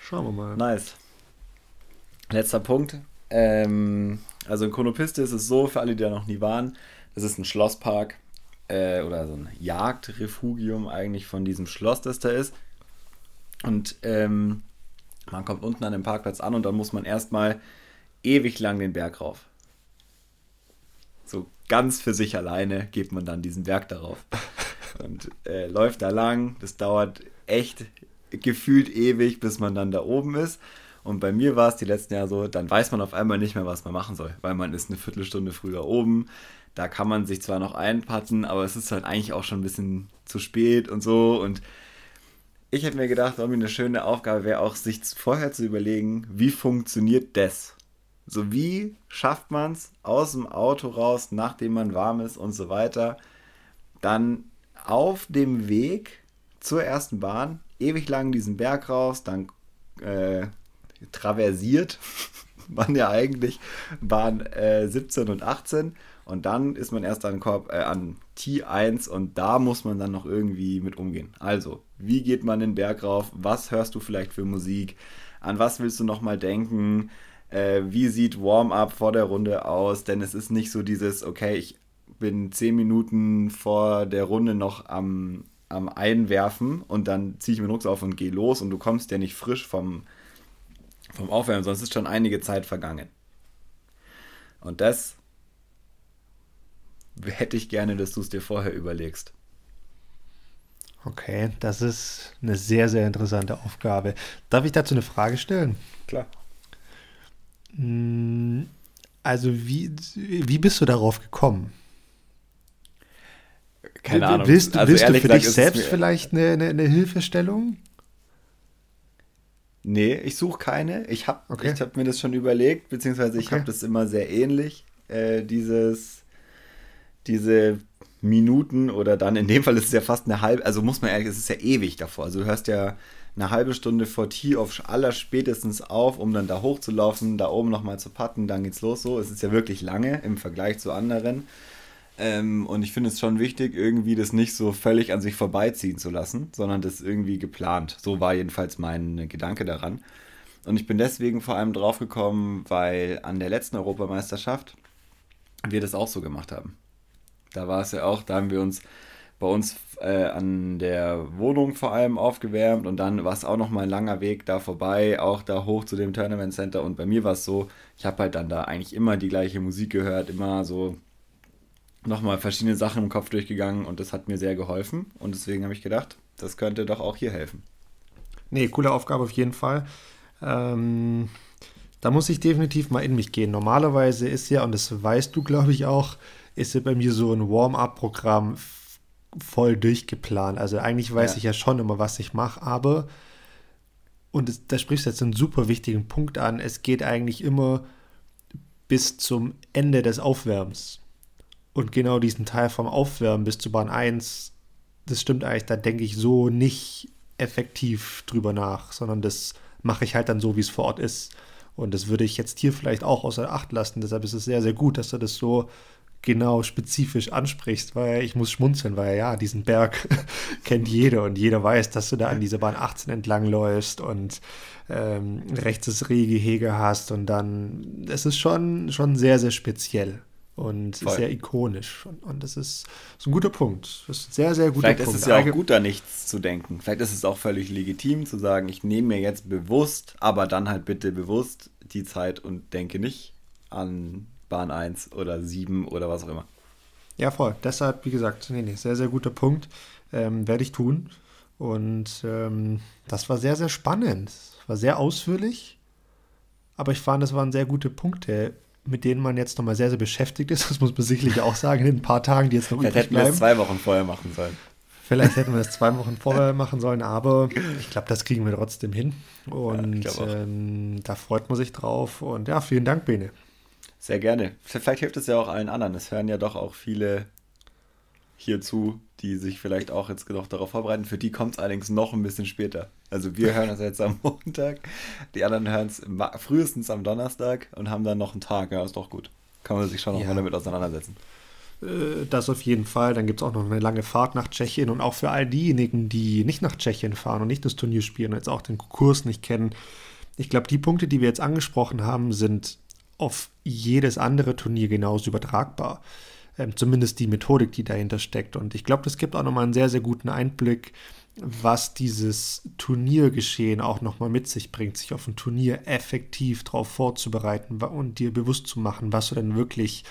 Schauen wir mal. Nice. Letzter Punkt. Ähm, also in Konopiste ist es so, für alle, die da noch nie waren, das ist ein Schlosspark äh, oder so ein Jagdrefugium eigentlich von diesem Schloss, das da ist. Und ähm, man kommt unten an dem Parkplatz an und dann muss man erstmal ewig lang den Berg rauf. So ganz für sich alleine geht man dann diesen Berg darauf. Und äh, läuft da lang. Das dauert echt gefühlt ewig, bis man dann da oben ist. Und bei mir war es die letzten Jahre so, dann weiß man auf einmal nicht mehr, was man machen soll, weil man ist eine Viertelstunde früher oben. Da kann man sich zwar noch einpatten, aber es ist halt eigentlich auch schon ein bisschen zu spät und so. Und ich hätte mir gedacht, irgendwie eine schöne Aufgabe wäre auch, sich vorher zu überlegen, wie funktioniert das? So wie schafft man es aus dem Auto raus, nachdem man warm ist und so weiter, dann auf dem Weg zur ersten Bahn ewig lang diesen Berg raus, dann äh, traversiert man ja eigentlich Bahn äh, 17 und 18 und dann ist man erst an, Korb, äh, an T1 und da muss man dann noch irgendwie mit umgehen. Also, wie geht man den Berg rauf? Was hörst du vielleicht für Musik? An was willst du nochmal denken? Äh, wie sieht Warm-up vor der Runde aus? Denn es ist nicht so dieses, okay, ich bin 10 Minuten vor der Runde noch am, am Einwerfen und dann ziehe ich mir den Rucksack auf und gehe los und du kommst ja nicht frisch vom, vom Aufwärmen, sonst ist schon einige Zeit vergangen. Und das hätte ich gerne, dass du es dir vorher überlegst. Okay, das ist eine sehr, sehr interessante Aufgabe. Darf ich dazu eine Frage stellen? Klar. Hm, also, wie, wie bist du darauf gekommen? Keine Ahnung. Willst, also willst du für dich selbst vielleicht eine, eine, eine, Hilfestellung? Nee, ich suche keine. Ich habe okay. hab mir das schon überlegt, beziehungsweise ich okay. habe das immer sehr ähnlich, äh, dieses, diese Minuten oder dann in dem Fall ist es ja fast eine halbe, also muss man ehrlich, es ist ja ewig davor. Also du hörst ja eine halbe Stunde vor Tee-Off aller spätestens auf, um dann da hochzulaufen, da oben nochmal zu patten, dann geht's los so. Es ist ja wirklich lange im Vergleich zu anderen. Ähm, und ich finde es schon wichtig, irgendwie das nicht so völlig an sich vorbeiziehen zu lassen, sondern das irgendwie geplant. So war jedenfalls mein Gedanke daran. Und ich bin deswegen vor allem drauf gekommen, weil an der letzten Europameisterschaft wir das auch so gemacht haben. Da war es ja auch, da haben wir uns bei uns äh, an der Wohnung vor allem aufgewärmt und dann war es auch noch mal ein langer Weg da vorbei, auch da hoch zu dem Tournament Center und bei mir war es so, ich habe halt dann da eigentlich immer die gleiche Musik gehört, immer so nochmal verschiedene Sachen im Kopf durchgegangen und das hat mir sehr geholfen und deswegen habe ich gedacht, das könnte doch auch hier helfen. Nee, coole Aufgabe auf jeden Fall. Ähm, da muss ich definitiv mal in mich gehen. Normalerweise ist ja, und das weißt du, glaube ich, auch, ist ja bei mir so ein Warm-up-Programm voll durchgeplant. Also eigentlich weiß ja. ich ja schon immer, was ich mache, aber, und das, da sprichst du jetzt einen super wichtigen Punkt an, es geht eigentlich immer bis zum Ende des Aufwärms. Und genau diesen Teil vom Aufwärmen bis zu Bahn 1, das stimmt eigentlich, da denke ich so nicht effektiv drüber nach, sondern das mache ich halt dann so, wie es vor Ort ist. Und das würde ich jetzt hier vielleicht auch außer Acht lassen. Deshalb ist es sehr, sehr gut, dass du das so genau spezifisch ansprichst, weil ich muss schmunzeln, weil ja, diesen Berg kennt jeder und jeder weiß, dass du da an dieser Bahn 18 entlang läufst und ähm, rechts das Rehgehege hast und dann, es ist schon, schon sehr, sehr speziell und Voll. sehr ikonisch. Und, und, das ist, ist ein guter Punkt. Das ist ein sehr, sehr guter Vielleicht Punkt. Vielleicht ist es ja auch gut, da nichts zu denken. Vielleicht ist es auch völlig legitim zu sagen, ich nehme mir jetzt bewusst, aber dann halt bitte bewusst die Zeit und denke nicht an Bahn 1 oder 7 oder was auch immer. Ja, voll. Deshalb, wie gesagt, nee, nee, sehr, sehr guter Punkt. Ähm, werde ich tun. Und ähm, das war sehr, sehr spannend. War sehr ausführlich. Aber ich fand, das waren sehr gute Punkte mit denen man jetzt nochmal sehr, sehr beschäftigt ist. Das muss man sicherlich auch sagen, in ein paar Tagen, die jetzt noch Vielleicht übrig bleiben. Vielleicht hätten wir das zwei Wochen vorher machen sollen. Vielleicht hätten wir das zwei Wochen vorher machen sollen, aber ich glaube, das kriegen wir trotzdem hin. Und ja, ähm, da freut man sich drauf. Und ja, vielen Dank, Bene. Sehr gerne. Vielleicht hilft es ja auch allen anderen. Es hören ja doch auch viele hierzu, die sich vielleicht auch jetzt noch darauf vorbereiten. Für die kommt es allerdings noch ein bisschen später. Also wir hören das jetzt am Montag, die anderen hören es frühestens am Donnerstag und haben dann noch einen Tag. Ja, ist doch gut. Kann man sich schon noch ja. damit auseinandersetzen. Äh, das auf jeden Fall. Dann gibt es auch noch eine lange Fahrt nach Tschechien und auch für all diejenigen, die nicht nach Tschechien fahren und nicht das Turnier spielen und jetzt auch den Kurs nicht kennen. Ich glaube, die Punkte, die wir jetzt angesprochen haben, sind auf jedes andere Turnier genauso übertragbar ähm, zumindest die Methodik, die dahinter steckt. Und ich glaube, das gibt auch nochmal einen sehr, sehr guten Einblick, was dieses Turniergeschehen auch nochmal mit sich bringt, sich auf ein Turnier effektiv darauf vorzubereiten und dir bewusst zu machen, was du denn wirklich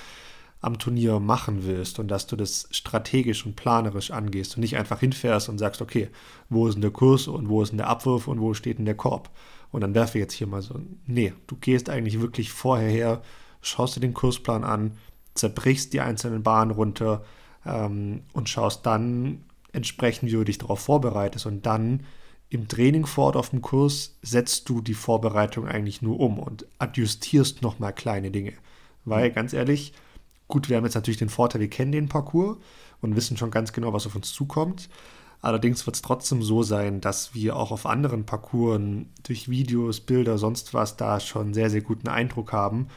am Turnier machen willst und dass du das strategisch und planerisch angehst und nicht einfach hinfährst und sagst, okay, wo ist denn der Kurs und wo ist denn der Abwurf und wo steht denn der Korb? Und dann werfe ich jetzt hier mal so. Nee, du gehst eigentlich wirklich vorher her, schaust dir den Kursplan an, zerbrichst die einzelnen Bahnen runter ähm, und schaust dann entsprechend, wie du dich darauf vorbereitest. Und dann im Training vor Ort auf dem Kurs setzt du die Vorbereitung eigentlich nur um und adjustierst nochmal kleine Dinge. Weil, ganz ehrlich, gut, wir haben jetzt natürlich den Vorteil, wir kennen den Parcours und wissen schon ganz genau, was auf uns zukommt. Allerdings wird es trotzdem so sein, dass wir auch auf anderen Parcours durch Videos, Bilder, sonst was da schon sehr, sehr guten Eindruck haben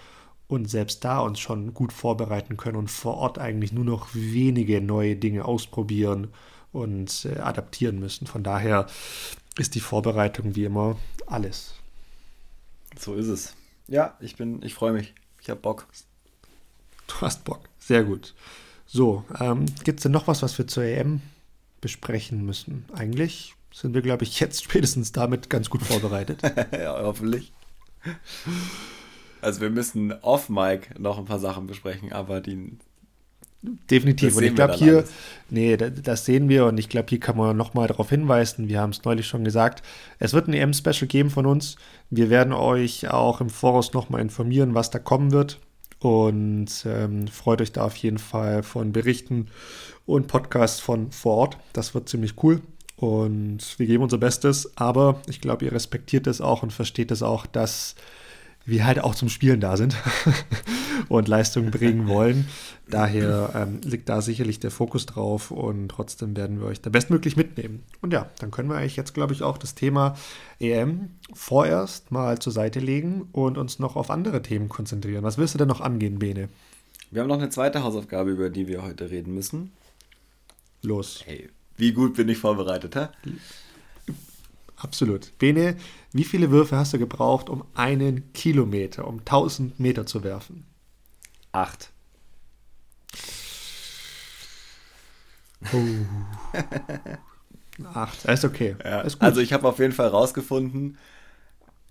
und selbst da uns schon gut vorbereiten können und vor Ort eigentlich nur noch wenige neue Dinge ausprobieren und äh, adaptieren müssen. Von daher ist die Vorbereitung wie immer alles. So ist es. Ja, ich bin, ich freue mich. Ich habe Bock. Du hast Bock. Sehr gut. So, ähm, gibt es denn noch was, was wir zur EM besprechen müssen? Eigentlich sind wir, glaube ich, jetzt spätestens damit ganz gut vorbereitet. ja, hoffentlich. Also wir müssen off-Mic noch ein paar Sachen besprechen, aber die definitiv. und ich glaube hier, alles. nee, das, das, sehen wir und ich glaube, hier kann man nochmal darauf hinweisen. Wir haben es neulich schon gesagt. Es wird ein EM-Special geben von uns. Wir werden euch auch im Voraus nochmal informieren, was da kommen wird. Und ähm, freut euch da auf jeden Fall von Berichten und Podcasts von vor Ort. Das wird ziemlich cool. Und wir geben unser Bestes, aber ich glaube, ihr respektiert es auch und versteht es auch, dass wir halt auch zum Spielen da sind und Leistung bringen wollen. Daher ähm, liegt da sicherlich der Fokus drauf und trotzdem werden wir euch da bestmöglich mitnehmen. Und ja, dann können wir eigentlich jetzt, glaube ich, auch das Thema EM vorerst mal zur Seite legen und uns noch auf andere Themen konzentrieren. Was willst du denn noch angehen, Bene? Wir haben noch eine zweite Hausaufgabe, über die wir heute reden müssen. Los. Hey, wie gut bin ich vorbereitet, hä? Absolut. Bene, wie viele Würfe hast du gebraucht, um einen Kilometer, um 1000 Meter zu werfen? Acht. Oh. Acht, ist okay. Ja. Ist also ich habe auf jeden Fall rausgefunden,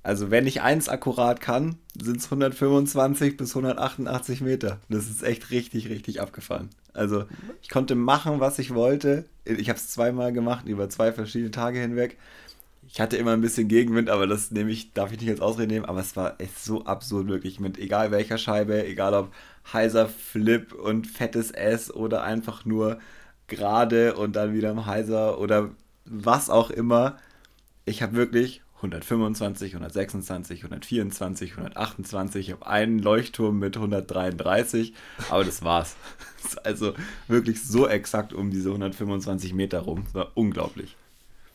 also wenn ich eins akkurat kann, sind es 125 bis 188 Meter. Das ist echt richtig, richtig abgefahren. Also ich konnte machen, was ich wollte. Ich habe es zweimal gemacht, über zwei verschiedene Tage hinweg ich hatte immer ein bisschen Gegenwind, aber das nehme ich, darf ich nicht als Ausrede nehmen, aber es war echt so absurd wirklich mit egal welcher Scheibe, egal ob heiser Flip und fettes S oder einfach nur gerade und dann wieder im heiser oder was auch immer. Ich habe wirklich 125, 126, 124, 128, ich habe einen Leuchtturm mit 133, aber das war's. Also wirklich so exakt um diese 125 Meter rum. Das war unglaublich.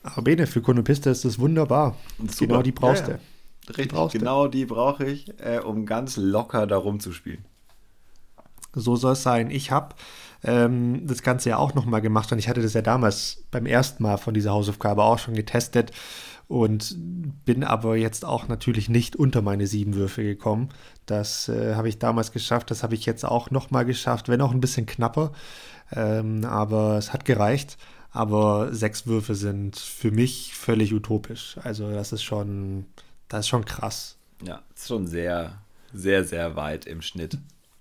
Aber Bene, für Konopiste ist das wunderbar. Super. Genau die brauchst ja, ja. du. Richtig, die brauchst genau die brauche ich, äh, um ganz locker darum zu spielen. So soll es sein. Ich habe ähm, das Ganze ja auch nochmal gemacht und ich hatte das ja damals beim ersten Mal von dieser Hausaufgabe auch schon getestet und bin aber jetzt auch natürlich nicht unter meine sieben Würfe gekommen. Das äh, habe ich damals geschafft, das habe ich jetzt auch nochmal geschafft, wenn auch ein bisschen knapper, ähm, aber es hat gereicht. Aber sechs Würfe sind für mich völlig utopisch. Also das ist schon, das ist schon krass. Ja, ist schon sehr, sehr, sehr weit im Schnitt.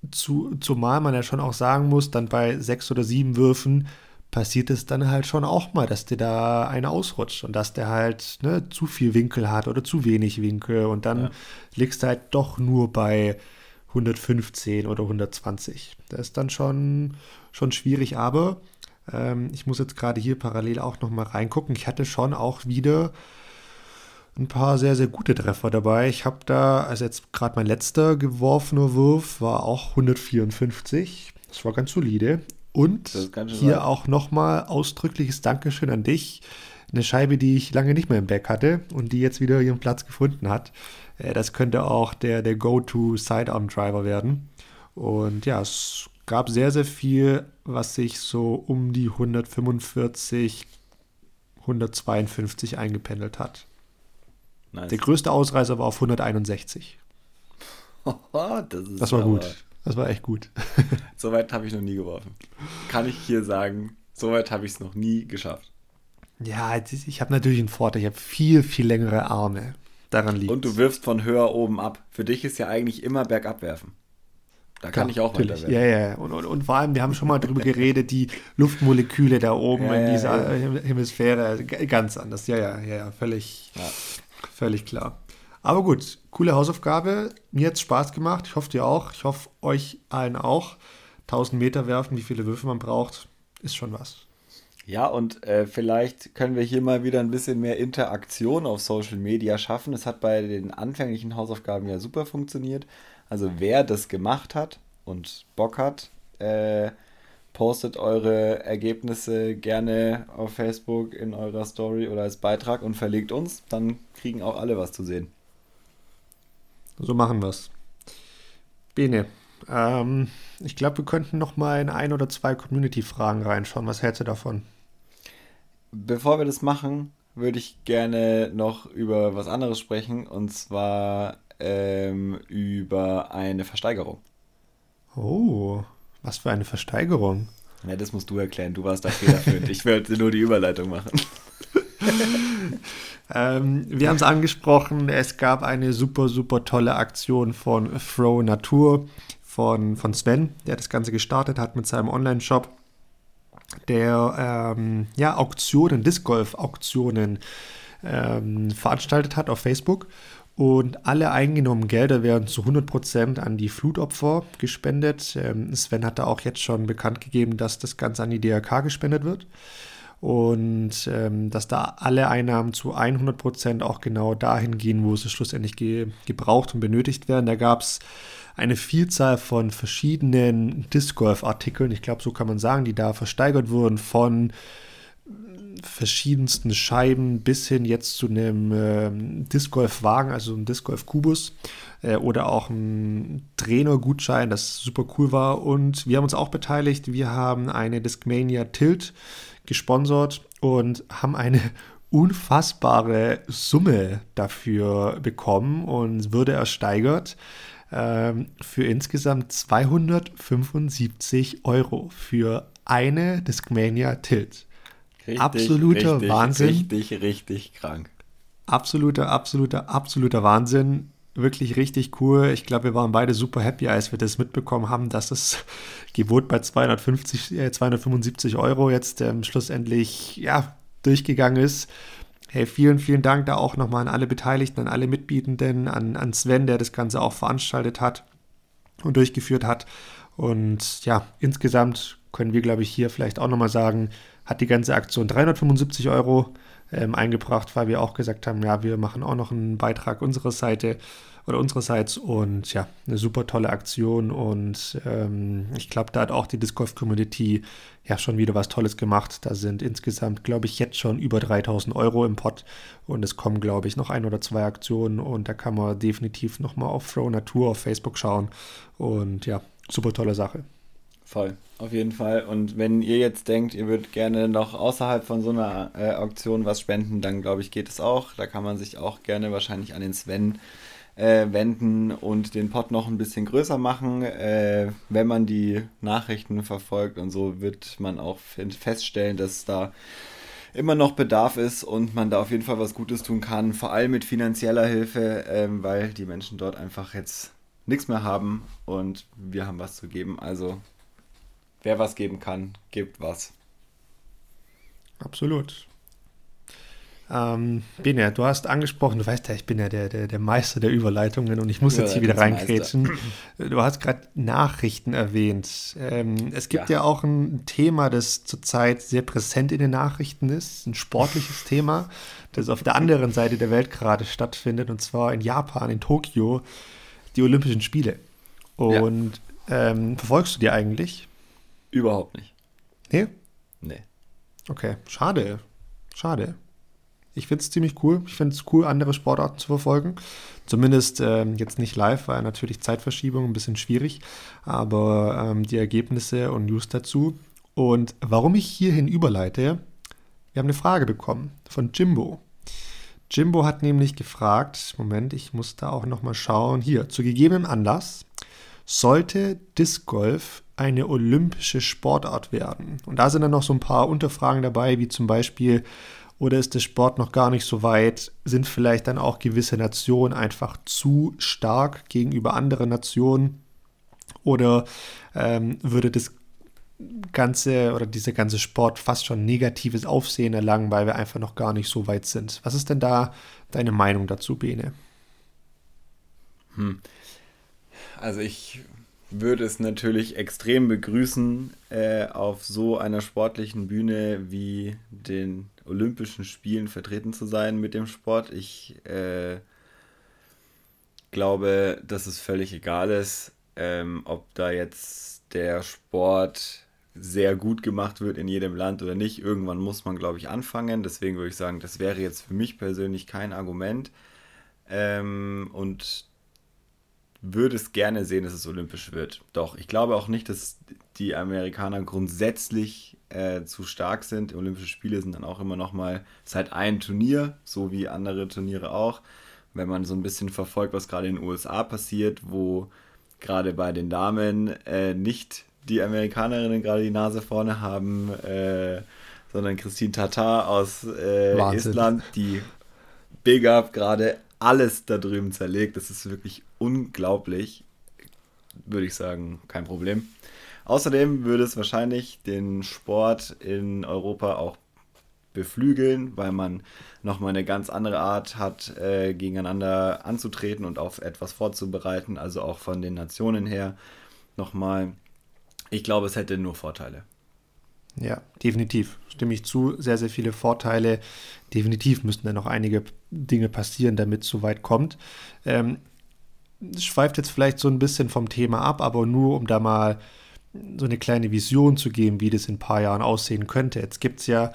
Zu, zumal man ja schon auch sagen muss, dann bei sechs oder sieben Würfen passiert es dann halt schon auch mal, dass dir da einer ausrutscht und dass der halt ne, zu viel Winkel hat oder zu wenig Winkel und dann ja. liegst du halt doch nur bei 115 oder 120. Das ist dann schon, schon schwierig, aber ähm, ich muss jetzt gerade hier parallel auch nochmal reingucken. Ich hatte schon auch wieder ein paar sehr, sehr gute Treffer dabei. Ich habe da, also jetzt gerade mein letzter geworfener Wurf war auch 154. Das war ganz solide. Und hier sein. auch nochmal ausdrückliches Dankeschön an dich. Eine Scheibe, die ich lange nicht mehr im Back hatte und die jetzt wieder ihren Platz gefunden hat. Äh, das könnte auch der, der Go-To-Sidearm-Driver werden. Und ja, es gab sehr, sehr viel, was sich so um die 145, 152 eingependelt hat. Nice. Der größte Ausreißer war auf 161. das, das, war gut. Das war echt gut. Soweit habe ich noch nie geworfen. Kann ich hier sagen, soweit habe ich es noch nie geschafft. Ja, ich habe natürlich einen Vorteil. Ich habe viel, viel längere Arme. Daran liegt Und du wirfst von höher oben ab. Für dich ist ja eigentlich immer bergab werfen. Da kann ich auch natürlich. Ja, ja. Und, und, und, vor allem, wir haben schon mal darüber geredet, die Luftmoleküle da oben ja, in dieser ja, ja. Hemisphäre, ganz anders. Ja, ja, ja, völlig, völlig klar. Aber gut, coole Hausaufgabe. Mir hat es Spaß gemacht. Ich hoffe dir auch. Ich hoffe euch allen auch. 1000 Meter werfen, wie viele Würfe man braucht, ist schon was. Ja, und äh, vielleicht können wir hier mal wieder ein bisschen mehr Interaktion auf Social Media schaffen. Es hat bei den anfänglichen Hausaufgaben ja super funktioniert. Also wer das gemacht hat und Bock hat, äh, postet eure Ergebnisse gerne auf Facebook in eurer Story oder als Beitrag und verlegt uns. Dann kriegen auch alle was zu sehen. So machen wir es. Bene, ähm, ich glaube, wir könnten noch mal in ein oder zwei Community-Fragen reinschauen. Was hältst du davon? Bevor wir das machen, würde ich gerne noch über was anderes sprechen. Und zwar ähm, über eine Versteigerung. Oh, was für eine Versteigerung? Ja, das musst du erklären. Du warst da federführend. ich werde nur die Überleitung machen. ähm, wir haben es angesprochen. Es gab eine super, super tolle Aktion von Throw Natur von, von Sven, der das Ganze gestartet hat mit seinem Online-Shop, der ähm, ja, Auktionen, Disc Golf-Auktionen ähm, veranstaltet hat auf Facebook. Und alle eingenommenen Gelder werden zu 100% an die Flutopfer gespendet. Ähm, Sven hat da auch jetzt schon bekannt gegeben, dass das Ganze an die DRK gespendet wird. Und ähm, dass da alle Einnahmen zu 100% auch genau dahin gehen, wo sie schlussendlich ge gebraucht und benötigt werden. Da gab es eine Vielzahl von verschiedenen Disc Golf-Artikeln, ich glaube, so kann man sagen, die da versteigert wurden von verschiedensten Scheiben bis hin jetzt zu einem äh, Disc Golf Wagen, also einem Disc Golf Kubus äh, oder auch ein Trainergutschein, das super cool war. Und wir haben uns auch beteiligt. Wir haben eine Discmania Tilt gesponsert und haben eine unfassbare Summe dafür bekommen und würde ersteigert ähm, für insgesamt 275 Euro für eine Discmania Tilt. Richtig, absoluter richtig, Wahnsinn. Richtig, richtig krank. Absoluter, absoluter, absoluter Wahnsinn. Wirklich richtig cool. Ich glaube, wir waren beide super happy, als wir das mitbekommen haben, dass das Gebot bei 250, äh, 275 Euro jetzt ähm, schlussendlich ja, durchgegangen ist. Hey, vielen, vielen Dank da auch nochmal an alle Beteiligten, an alle Mitbietenden, an, an Sven, der das Ganze auch veranstaltet hat und durchgeführt hat. Und ja, insgesamt können wir, glaube ich, hier vielleicht auch nochmal sagen, hat die ganze Aktion 375 Euro ähm, eingebracht, weil wir auch gesagt haben, ja, wir machen auch noch einen Beitrag unserer Seite oder unsererseits und ja, eine super tolle Aktion und ähm, ich glaube, da hat auch die Disc Golf Community ja schon wieder was Tolles gemacht. Da sind insgesamt, glaube ich, jetzt schon über 3000 Euro im Pot und es kommen, glaube ich, noch ein oder zwei Aktionen und da kann man definitiv nochmal auf Throw Natur auf Facebook schauen und ja, super tolle Sache. Voll, auf jeden Fall. Und wenn ihr jetzt denkt, ihr würdet gerne noch außerhalb von so einer äh, Auktion was spenden, dann glaube ich, geht es auch. Da kann man sich auch gerne wahrscheinlich an den Sven äh, wenden und den Pod noch ein bisschen größer machen. Äh, wenn man die Nachrichten verfolgt und so, wird man auch feststellen, dass da immer noch Bedarf ist und man da auf jeden Fall was Gutes tun kann, vor allem mit finanzieller Hilfe, ähm, weil die Menschen dort einfach jetzt nichts mehr haben und wir haben was zu geben. Also wer was geben kann, gibt was. Absolut. Ähm, Bene, du hast angesprochen, du weißt ja, ich bin ja der, der, der Meister der Überleitungen und ich muss jetzt hier wieder reinkrätschen. Du hast gerade Nachrichten erwähnt. Ähm, es gibt ja. ja. auch ein Thema, das zurzeit sehr präsent in den Nachrichten ist, ein sportliches Thema, das auf der anderen Seite der Welt gerade stattfindet, und zwar in Japan, in Tokio, die Olympischen Spiele. Und ja. ähm, verfolgst du die eigentlich? Überhaupt nicht. Nee? Nee. Okay, schade. Schade. Ich finde es ziemlich cool. Ich finde es cool, andere Sportarten zu verfolgen. Zumindest ähm, jetzt nicht live, weil natürlich Zeitverschiebung ein bisschen schwierig. Aber ähm, die Ergebnisse und News dazu. Und warum ich hierhin überleite, wir haben eine Frage bekommen von Jimbo. Jimbo hat nämlich gefragt, Moment, ich muss da auch nochmal schauen. Hier, zu gegebenem Anlass sollte Disc Golf eine olympische Sportart werden? Und da sind dann noch so ein paar Unterfragen dabei, wie zum Beispiel, oder ist der Sport noch gar nicht so weit? Sind vielleicht dann auch gewisse Nationen einfach zu stark gegenüber anderen Nationen? Oder ähm, würde das ganze oder dieser ganze Sport fast schon negatives Aufsehen erlangen, weil wir einfach noch gar nicht so weit sind? Was ist denn da deine Meinung dazu, Bene? Hm. Also ich würde es natürlich extrem begrüßen, äh, auf so einer sportlichen Bühne wie den Olympischen Spielen vertreten zu sein mit dem Sport. Ich äh, glaube, dass es völlig egal ist, ähm, ob da jetzt der Sport sehr gut gemacht wird in jedem Land oder nicht. Irgendwann muss man, glaube ich, anfangen. Deswegen würde ich sagen, das wäre jetzt für mich persönlich kein Argument. Ähm, und würde es gerne sehen, dass es olympisch wird. Doch, ich glaube auch nicht, dass die Amerikaner grundsätzlich äh, zu stark sind. Olympische Spiele sind dann auch immer noch mal, es ist halt ein Turnier, so wie andere Turniere auch. Wenn man so ein bisschen verfolgt, was gerade in den USA passiert, wo gerade bei den Damen äh, nicht die Amerikanerinnen gerade die Nase vorne haben, äh, sondern Christine Tatar aus äh, Estland, die Big Up gerade alles da drüben zerlegt. Das ist wirklich unglaublich. würde ich sagen, kein Problem. Außerdem würde es wahrscheinlich den Sport in Europa auch beflügeln, weil man nochmal eine ganz andere Art hat, äh, gegeneinander anzutreten und auf etwas vorzubereiten, also auch von den Nationen her nochmal. Ich glaube, es hätte nur Vorteile. Ja, definitiv. Stimme ich zu. Sehr, sehr viele Vorteile. Definitiv müssten da noch einige Dinge passieren, damit es so weit kommt. Ähm, schweift jetzt vielleicht so ein bisschen vom Thema ab, aber nur um da mal so eine kleine Vision zu geben, wie das in ein paar Jahren aussehen könnte. Jetzt gibt es ja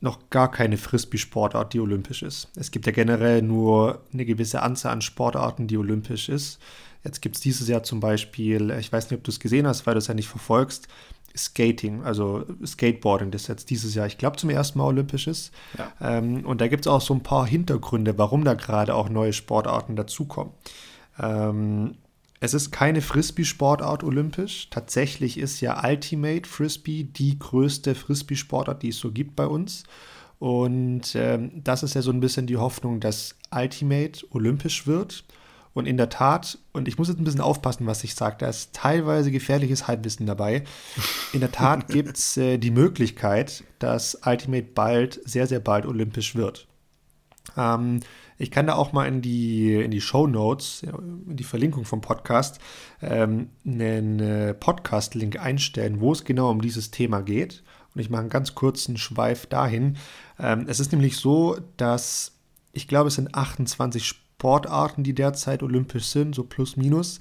noch gar keine Frisbee-Sportart, die olympisch ist. Es gibt ja generell nur eine gewisse Anzahl an Sportarten, die olympisch ist. Jetzt gibt es dieses Jahr zum Beispiel, ich weiß nicht, ob du es gesehen hast, weil du es ja nicht verfolgst, Skating, also Skateboarding, das jetzt dieses Jahr, ich glaube, zum ersten Mal olympisch ist. Ja. Ähm, und da gibt es auch so ein paar Hintergründe, warum da gerade auch neue Sportarten dazukommen. Ähm, es ist keine Frisbee-Sportart olympisch. Tatsächlich ist ja Ultimate Frisbee die größte Frisbee-Sportart, die es so gibt bei uns. Und ähm, das ist ja so ein bisschen die Hoffnung, dass Ultimate olympisch wird. Und in der Tat, und ich muss jetzt ein bisschen aufpassen, was ich sage, da ist teilweise gefährliches Halbwissen dabei. In der Tat gibt es äh, die Möglichkeit, dass Ultimate bald, sehr, sehr bald olympisch wird. Ähm, ich kann da auch mal in die, in die Show Notes, in die Verlinkung vom Podcast, ähm, einen äh, Podcast-Link einstellen, wo es genau um dieses Thema geht. Und ich mache einen ganz kurzen Schweif dahin. Ähm, es ist nämlich so, dass ich glaube, es sind 28 Spiele. Sportarten, die derzeit olympisch sind, so plus minus.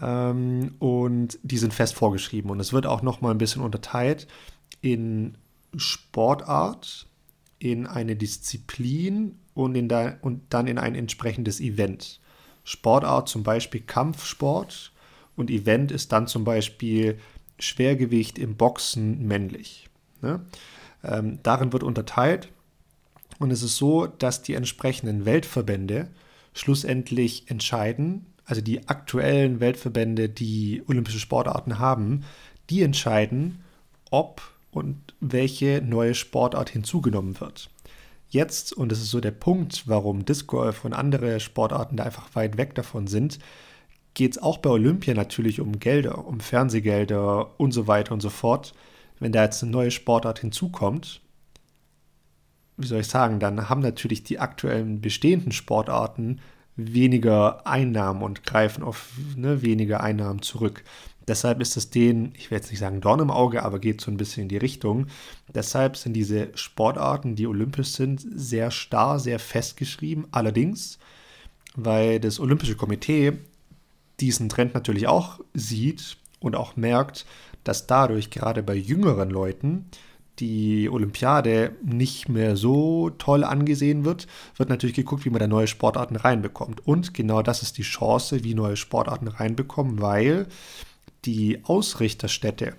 Ähm, und die sind fest vorgeschrieben. Und es wird auch nochmal ein bisschen unterteilt in Sportart, in eine Disziplin und, in da, und dann in ein entsprechendes Event. Sportart zum Beispiel Kampfsport und Event ist dann zum Beispiel Schwergewicht im Boxen männlich. Ne? Ähm, darin wird unterteilt und es ist so, dass die entsprechenden Weltverbände schlussendlich entscheiden, also die aktuellen Weltverbände, die olympische Sportarten haben, die entscheiden, ob und welche neue Sportart hinzugenommen wird. Jetzt, und das ist so der Punkt, warum Disc Golf und andere Sportarten da einfach weit weg davon sind, geht es auch bei Olympia natürlich um Gelder, um Fernsehgelder und so weiter und so fort. Wenn da jetzt eine neue Sportart hinzukommt, wie soll ich sagen, dann haben natürlich die aktuellen bestehenden Sportarten weniger Einnahmen und greifen auf ne, weniger Einnahmen zurück. Deshalb ist es denen, ich will jetzt nicht sagen Dorn im Auge, aber geht so ein bisschen in die Richtung. Deshalb sind diese Sportarten, die olympisch sind, sehr starr, sehr festgeschrieben. Allerdings, weil das Olympische Komitee diesen Trend natürlich auch sieht und auch merkt, dass dadurch gerade bei jüngeren Leuten die Olympiade nicht mehr so toll angesehen wird, wird natürlich geguckt, wie man da neue Sportarten reinbekommt. Und genau das ist die Chance, wie neue Sportarten reinbekommen, weil die Ausrichterstädte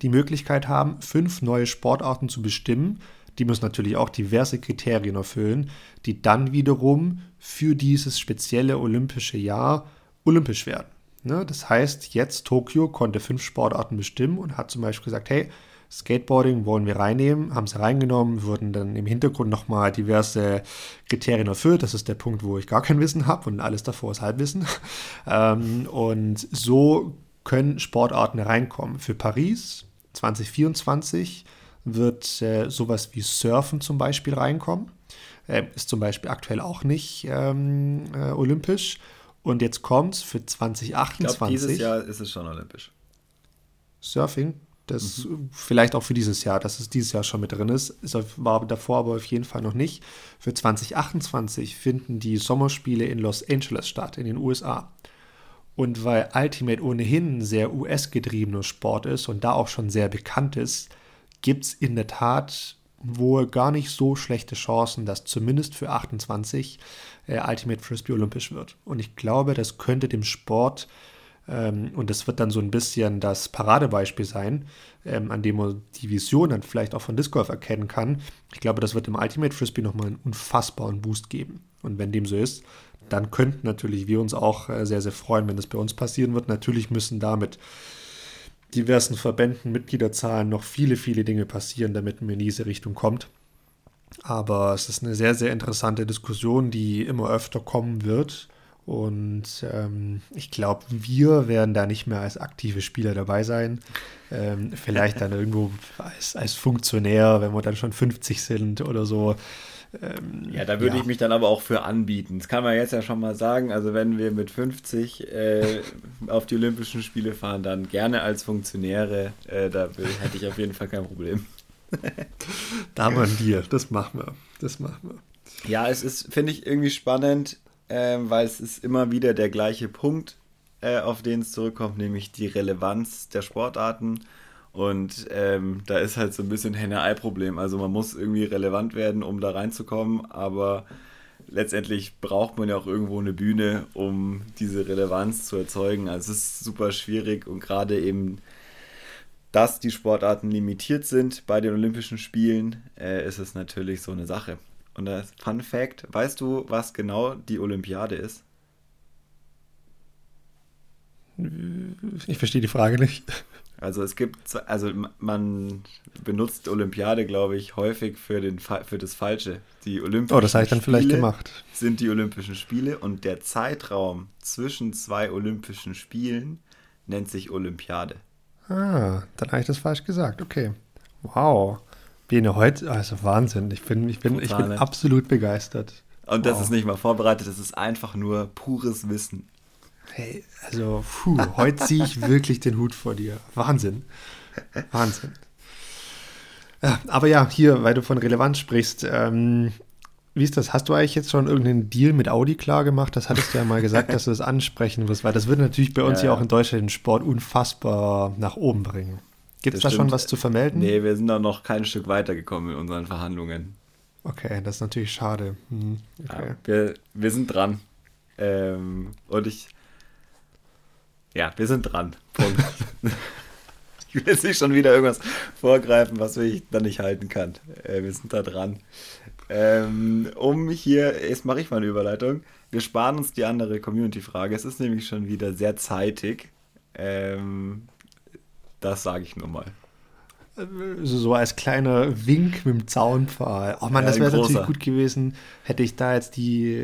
die Möglichkeit haben, fünf neue Sportarten zu bestimmen. Die müssen natürlich auch diverse Kriterien erfüllen, die dann wiederum für dieses spezielle olympische Jahr olympisch werden. Ne? Das heißt, jetzt Tokio konnte fünf Sportarten bestimmen und hat zum Beispiel gesagt, hey, Skateboarding wollen wir reinnehmen, haben sie reingenommen, wurden dann im Hintergrund nochmal diverse Kriterien erfüllt. Das ist der Punkt, wo ich gar kein Wissen habe und alles davor ist Halbwissen. Ähm, und so können Sportarten reinkommen. Für Paris 2024 wird äh, sowas wie Surfen zum Beispiel reinkommen. Äh, ist zum Beispiel aktuell auch nicht ähm, äh, olympisch. Und jetzt kommt es für 2028. Ich glaube, dieses Jahr ist es schon olympisch. Surfing? Das mhm. vielleicht auch für dieses Jahr, dass es dieses Jahr schon mit drin ist. Es war davor aber auf jeden Fall noch nicht. Für 2028 finden die Sommerspiele in Los Angeles statt, in den USA. Und weil Ultimate ohnehin ein sehr US-getriebener Sport ist und da auch schon sehr bekannt ist, gibt es in der Tat wohl gar nicht so schlechte Chancen, dass zumindest für 28 äh, Ultimate Frisbee olympisch wird. Und ich glaube, das könnte dem Sport und das wird dann so ein bisschen das Paradebeispiel sein, ähm, an dem man die Vision dann vielleicht auch von Disc Golf erkennen kann. Ich glaube, das wird im Ultimate Frisbee nochmal einen unfassbaren Boost geben. Und wenn dem so ist, dann könnten natürlich wir uns auch äh, sehr, sehr freuen, wenn das bei uns passieren wird. Natürlich müssen damit diversen Verbänden, Mitgliederzahlen noch viele, viele Dinge passieren, damit man in diese Richtung kommt. Aber es ist eine sehr, sehr interessante Diskussion, die immer öfter kommen wird Und ähm, ich glaube, wir werden da nicht mehr als aktive Spieler dabei sein. Ähm, vielleicht dann irgendwo als, als Funktionär, wenn wir dann schon 50 sind oder so. Ähm, ja, da würde ja. ich mich dann aber auch für anbieten. Das kann man jetzt ja schon mal sagen. Also wenn wir mit 50 äh, auf die Olympischen Spiele fahren, dann gerne als Funktionäre. Äh, da hätte ich auf jeden Fall kein Problem. da haben wir ein Deal. Das machen wir. Das machen wir. Ja, es ist, finde ich, irgendwie spannend, äh, weil es ist immer wieder der gleiche Punkt, äh, auf den es zurückkommt, nämlich die Relevanz der Sportarten und ähm, da ist halt so ein bisschen Henne-Ei-Problem. Also man muss irgendwie relevant werden, um da reinzukommen, aber letztendlich braucht man ja auch irgendwo eine Bühne, um diese Relevanz zu erzeugen. Also es ist super schwierig und gerade eben, dass die Sportarten limitiert sind bei den Olympischen Spielen, äh, ist es natürlich so eine Sache. Und das Fun Fact, weißt du, was genau die Olympiade ist? Ich verstehe die Frage nicht. Also es gibt, also man benutzt Olympiade, glaube ich, häufig für, den, für das Falsche. Die Olympischen oh, das habe ich dann Spiele vielleicht gemacht. Sind die Olympischen Spiele und der Zeitraum zwischen zwei Olympischen Spielen nennt sich Olympiade. Ah, dann habe ich das falsch gesagt. Okay. Wow. Bene, heute, also Wahnsinn. Ich bin, ich bin, ich bin absolut begeistert. Und das wow. ist nicht mal vorbereitet, das ist einfach nur pures Wissen. Hey, also, puh, heute ziehe ich wirklich den Hut vor dir. Wahnsinn. Wahnsinn. Aber ja, hier, weil du von Relevanz sprichst, ähm, wie ist das? Hast du eigentlich jetzt schon irgendeinen Deal mit Audi klar gemacht? Das hattest du ja mal gesagt, dass du das ansprechen wirst, weil das wird natürlich bei uns ja, ja auch in Deutschland den Sport unfassbar nach oben bringen. Gibt es da schon was zu vermelden? Nee, wir sind da noch kein Stück weitergekommen in unseren Verhandlungen. Okay, das ist natürlich schade. Hm, okay. Ja, wir, wir sind dran. Ähm, und ich, ja, wir sind dran. Punkt. ich will jetzt nicht schon wieder irgendwas vorgreifen, was ich dann nicht halten kann. Äh, wir sind da dran. Ähm, um hier, jetzt mache ich mal eine Überleitung. Wir sparen uns die andere Community-Frage. Es ist nämlich schon wieder sehr zeitig. Ähm, das sage ich nur mal so als kleiner Wink mit dem Zaunpfahl. Oh man, ja, das wäre natürlich gut gewesen, hätte ich da jetzt die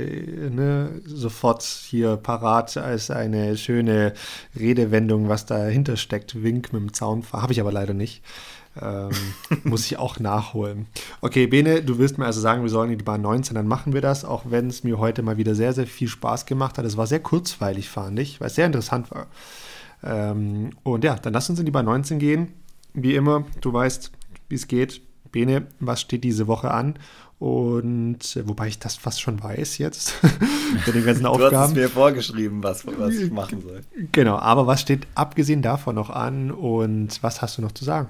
ne, sofort hier parat als eine schöne Redewendung, was dahinter steckt. Wink mit dem Zaunpfahl. Habe ich aber leider nicht. Ähm, muss ich auch nachholen. Okay, Bene, du willst mir also sagen, wir sollen in die Bahn 19, dann machen wir das, auch wenn es mir heute mal wieder sehr, sehr viel Spaß gemacht hat. Es war sehr kurzweilig, fand ich, weil es sehr interessant war. Ähm, und ja, dann lass uns in die Bahn 19 gehen wie immer, du weißt, wie es geht. Bene, was steht diese Woche an? Und äh, wobei ich das fast schon weiß jetzt, mit den ganzen Aufgaben. Du hast es mir vorgeschrieben, was, was ich machen soll. Genau, aber was steht abgesehen davon noch an und was hast du noch zu sagen?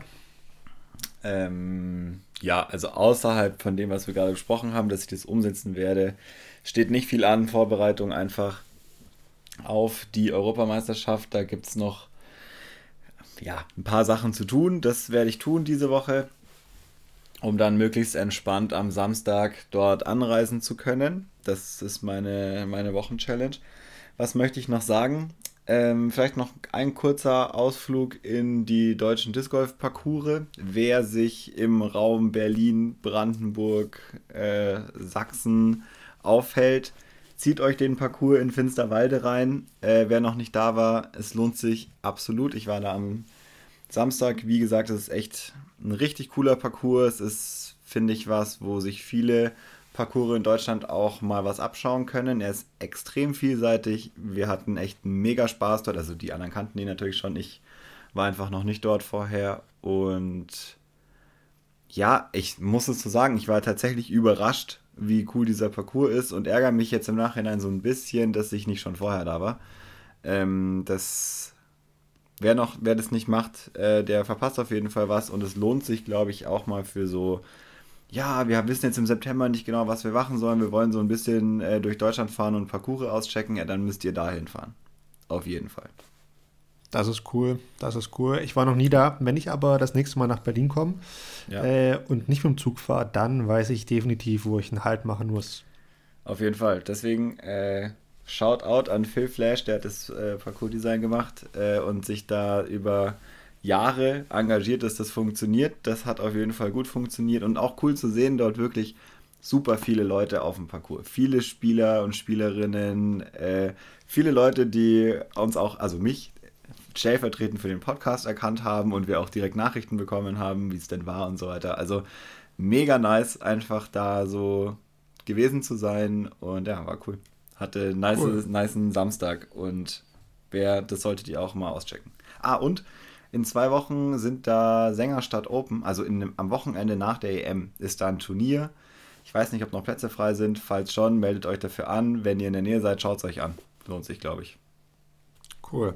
Ähm, ja, also außerhalb von dem, was wir gerade besprochen haben, dass ich das umsetzen werde, steht nicht viel an. Vorbereitung einfach auf die Europameisterschaft. Da gibt es noch ja, ein paar Sachen zu tun. Das werde ich tun diese Woche, um dann möglichst entspannt am Samstag dort anreisen zu können. Das ist meine, meine Wochenchallenge. Was möchte ich noch sagen? Ähm, vielleicht noch ein kurzer Ausflug in die deutschen Disc Golf Parcours. Wer sich im Raum Berlin, Brandenburg, äh, Sachsen aufhält, Zieht euch den Parcours in Finsterwalde rein. Äh, wer noch nicht da war, es lohnt sich absolut. Ich war da am Samstag. Wie gesagt, es ist echt ein richtig cooler Parcours. Es ist, finde ich, was, wo sich viele Parcours in Deutschland auch mal was abschauen können. Er ist extrem vielseitig. Wir hatten echt mega Spaß dort. Also die anderen kannten ihn natürlich schon. Ich war einfach noch nicht dort vorher. Und ja, ich muss es so sagen, ich war tatsächlich überrascht, wie cool dieser Parcours ist und ärgere mich jetzt im Nachhinein so ein bisschen, dass ich nicht schon vorher da war. Ähm, das, wer noch, wer das nicht macht, äh, der verpasst auf jeden Fall was und es lohnt sich, glaube ich, auch mal für so, ja, wir wissen jetzt im September nicht genau, was wir machen sollen. Wir wollen so ein bisschen äh, durch Deutschland fahren und Parcours auschecken. Ja, dann müsst ihr dahin fahren. Auf jeden Fall. Das ist cool, das ist cool. Ich war noch nie da. Wenn ich aber das nächste Mal nach Berlin komme ja. äh, und nicht mit dem Zug fahre, dann weiß ich definitiv, wo ich einen Halt machen muss. Auf jeden Fall. Deswegen äh, Shoutout an Phil Flash, der hat das äh, Parcours-Design gemacht äh, und sich da über Jahre engagiert, dass das funktioniert. Das hat auf jeden Fall gut funktioniert und auch cool zu sehen, dort wirklich super viele Leute auf dem Parcours. Viele Spieler und Spielerinnen, äh, viele Leute, die uns auch, also mich stellvertretend für den Podcast erkannt haben und wir auch direkt Nachrichten bekommen haben, wie es denn war und so weiter. Also mega nice, einfach da so gewesen zu sein und ja, war cool. Hatte nice, cool. nice Samstag und wer, das solltet ihr auch mal auschecken. Ah, und in zwei Wochen sind da Sängerstadt Open, also in, am Wochenende nach der EM ist da ein Turnier. Ich weiß nicht, ob noch Plätze frei sind. Falls schon, meldet euch dafür an. Wenn ihr in der Nähe seid, schaut es euch an. Lohnt sich, glaube ich. Cool.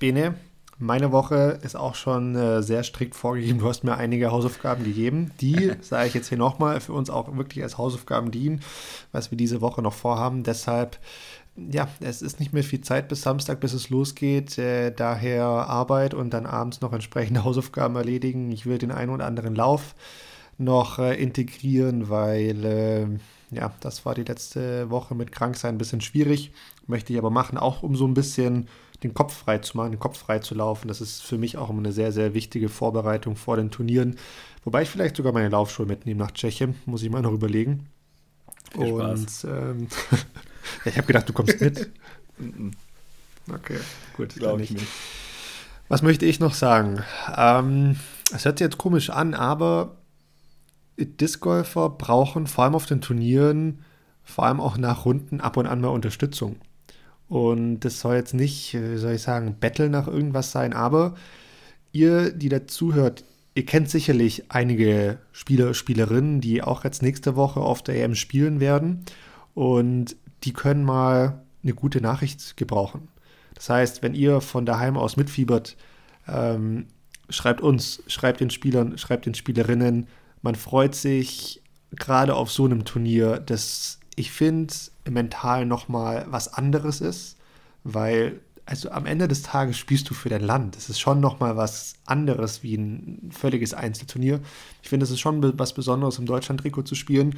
Bene, meine Woche ist auch schon äh, sehr strikt vorgegeben. Du hast mir einige Hausaufgaben gegeben. Die, sage ich jetzt hier nochmal, für uns auch wirklich als Hausaufgaben dienen, was wir diese Woche noch vorhaben. Deshalb, ja, es ist nicht mehr viel Zeit bis Samstag, bis es losgeht. Äh, daher Arbeit und dann abends noch entsprechende Hausaufgaben erledigen. Ich will den einen oder anderen Lauf noch äh, integrieren, weil äh, ja, das war die letzte Woche mit Kranksein ein bisschen schwierig. Möchte ich aber machen, auch um so ein bisschen den Kopf frei zu machen, den Kopf frei zu laufen. Das ist für mich auch immer eine sehr, sehr wichtige Vorbereitung vor den Turnieren. Wobei ich vielleicht sogar meine Laufschuhe mitnehme nach Tschechien, muss ich mal noch überlegen. Viel Und ähm, ich habe gedacht, du kommst mit. okay, gut, glaube ich nicht. Was möchte ich noch sagen? Ähm, es hört sich jetzt komisch an, aber Discgolfer brauchen vor allem auf den Turnieren, vor allem auch nach Runden ab und an mal Unterstützung. Und das soll jetzt nicht, wie soll ich sagen, Battle nach irgendwas sein, aber ihr, die dazuhört, ihr kennt sicherlich einige Spieler, Spielerinnen, die auch jetzt nächste Woche auf der EM spielen werden. Und die können mal eine gute Nachricht gebrauchen. Das heißt, wenn ihr von daheim aus mitfiebert, ähm, schreibt uns, schreibt den Spielern, schreibt den Spielerinnen. Man freut sich gerade auf so einem Turnier, dass ich finde, mental nochmal was anderes ist, weil also am Ende des Tages spielst du für dein Land. Es ist schon nochmal was anderes wie ein völliges Einzelturnier. Ich finde, es ist schon was Besonderes, im Deutschland-Trikot zu spielen.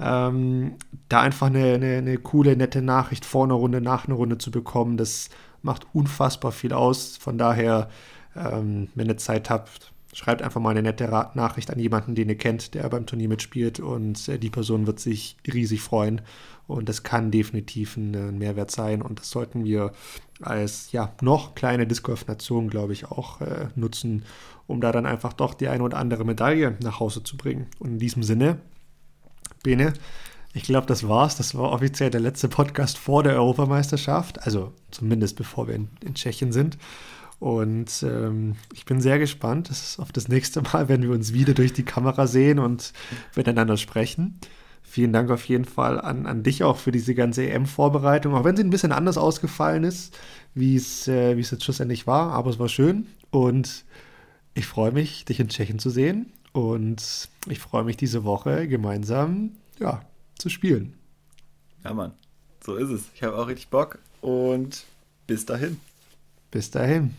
Ähm, da einfach eine, eine, eine, coole, nette Nachricht vor einer Runde, nach einer Runde zu bekommen, das macht unfassbar viel aus. Von daher, ähm, wenn ihr Zeit habt, schreibt einfach mal eine nette Nachricht an jemanden, den ihr kennt, der beim Turnier mitspielt und äh, die Person wird sich riesig freuen und das kann definitiv ein, Mehrwert sein und das sollten wir als ja noch kleine Disc Golf Nation, glaube ich, auch äh, nutzen, um da dann einfach doch die eine oder andere Medaille nach Hause zu bringen. Und in diesem Sinne, Bene, ich glaube, das war's. Das war offiziell der letzte Podcast vor der Europameisterschaft, also zumindest bevor wir in, in Tschechien sind. Und ähm, ich bin sehr gespannt auf das nächste Mal, wenn wir uns wieder durch die Kamera sehen und miteinander sprechen. Vielen Dank auf jeden Fall an, an dich auch für diese ganze EM-Vorbereitung, auch wenn sie ein bisschen anders ausgefallen ist, wie es, äh, wie es jetzt schlussendlich war. Aber es war schön und ich freue mich, dich in Tschechien zu sehen und ich freue mich, diese Woche gemeinsam ja, zu spielen. Ja, Mann, so ist es. Ich habe auch richtig Bock und bis dahin. Bis dahin.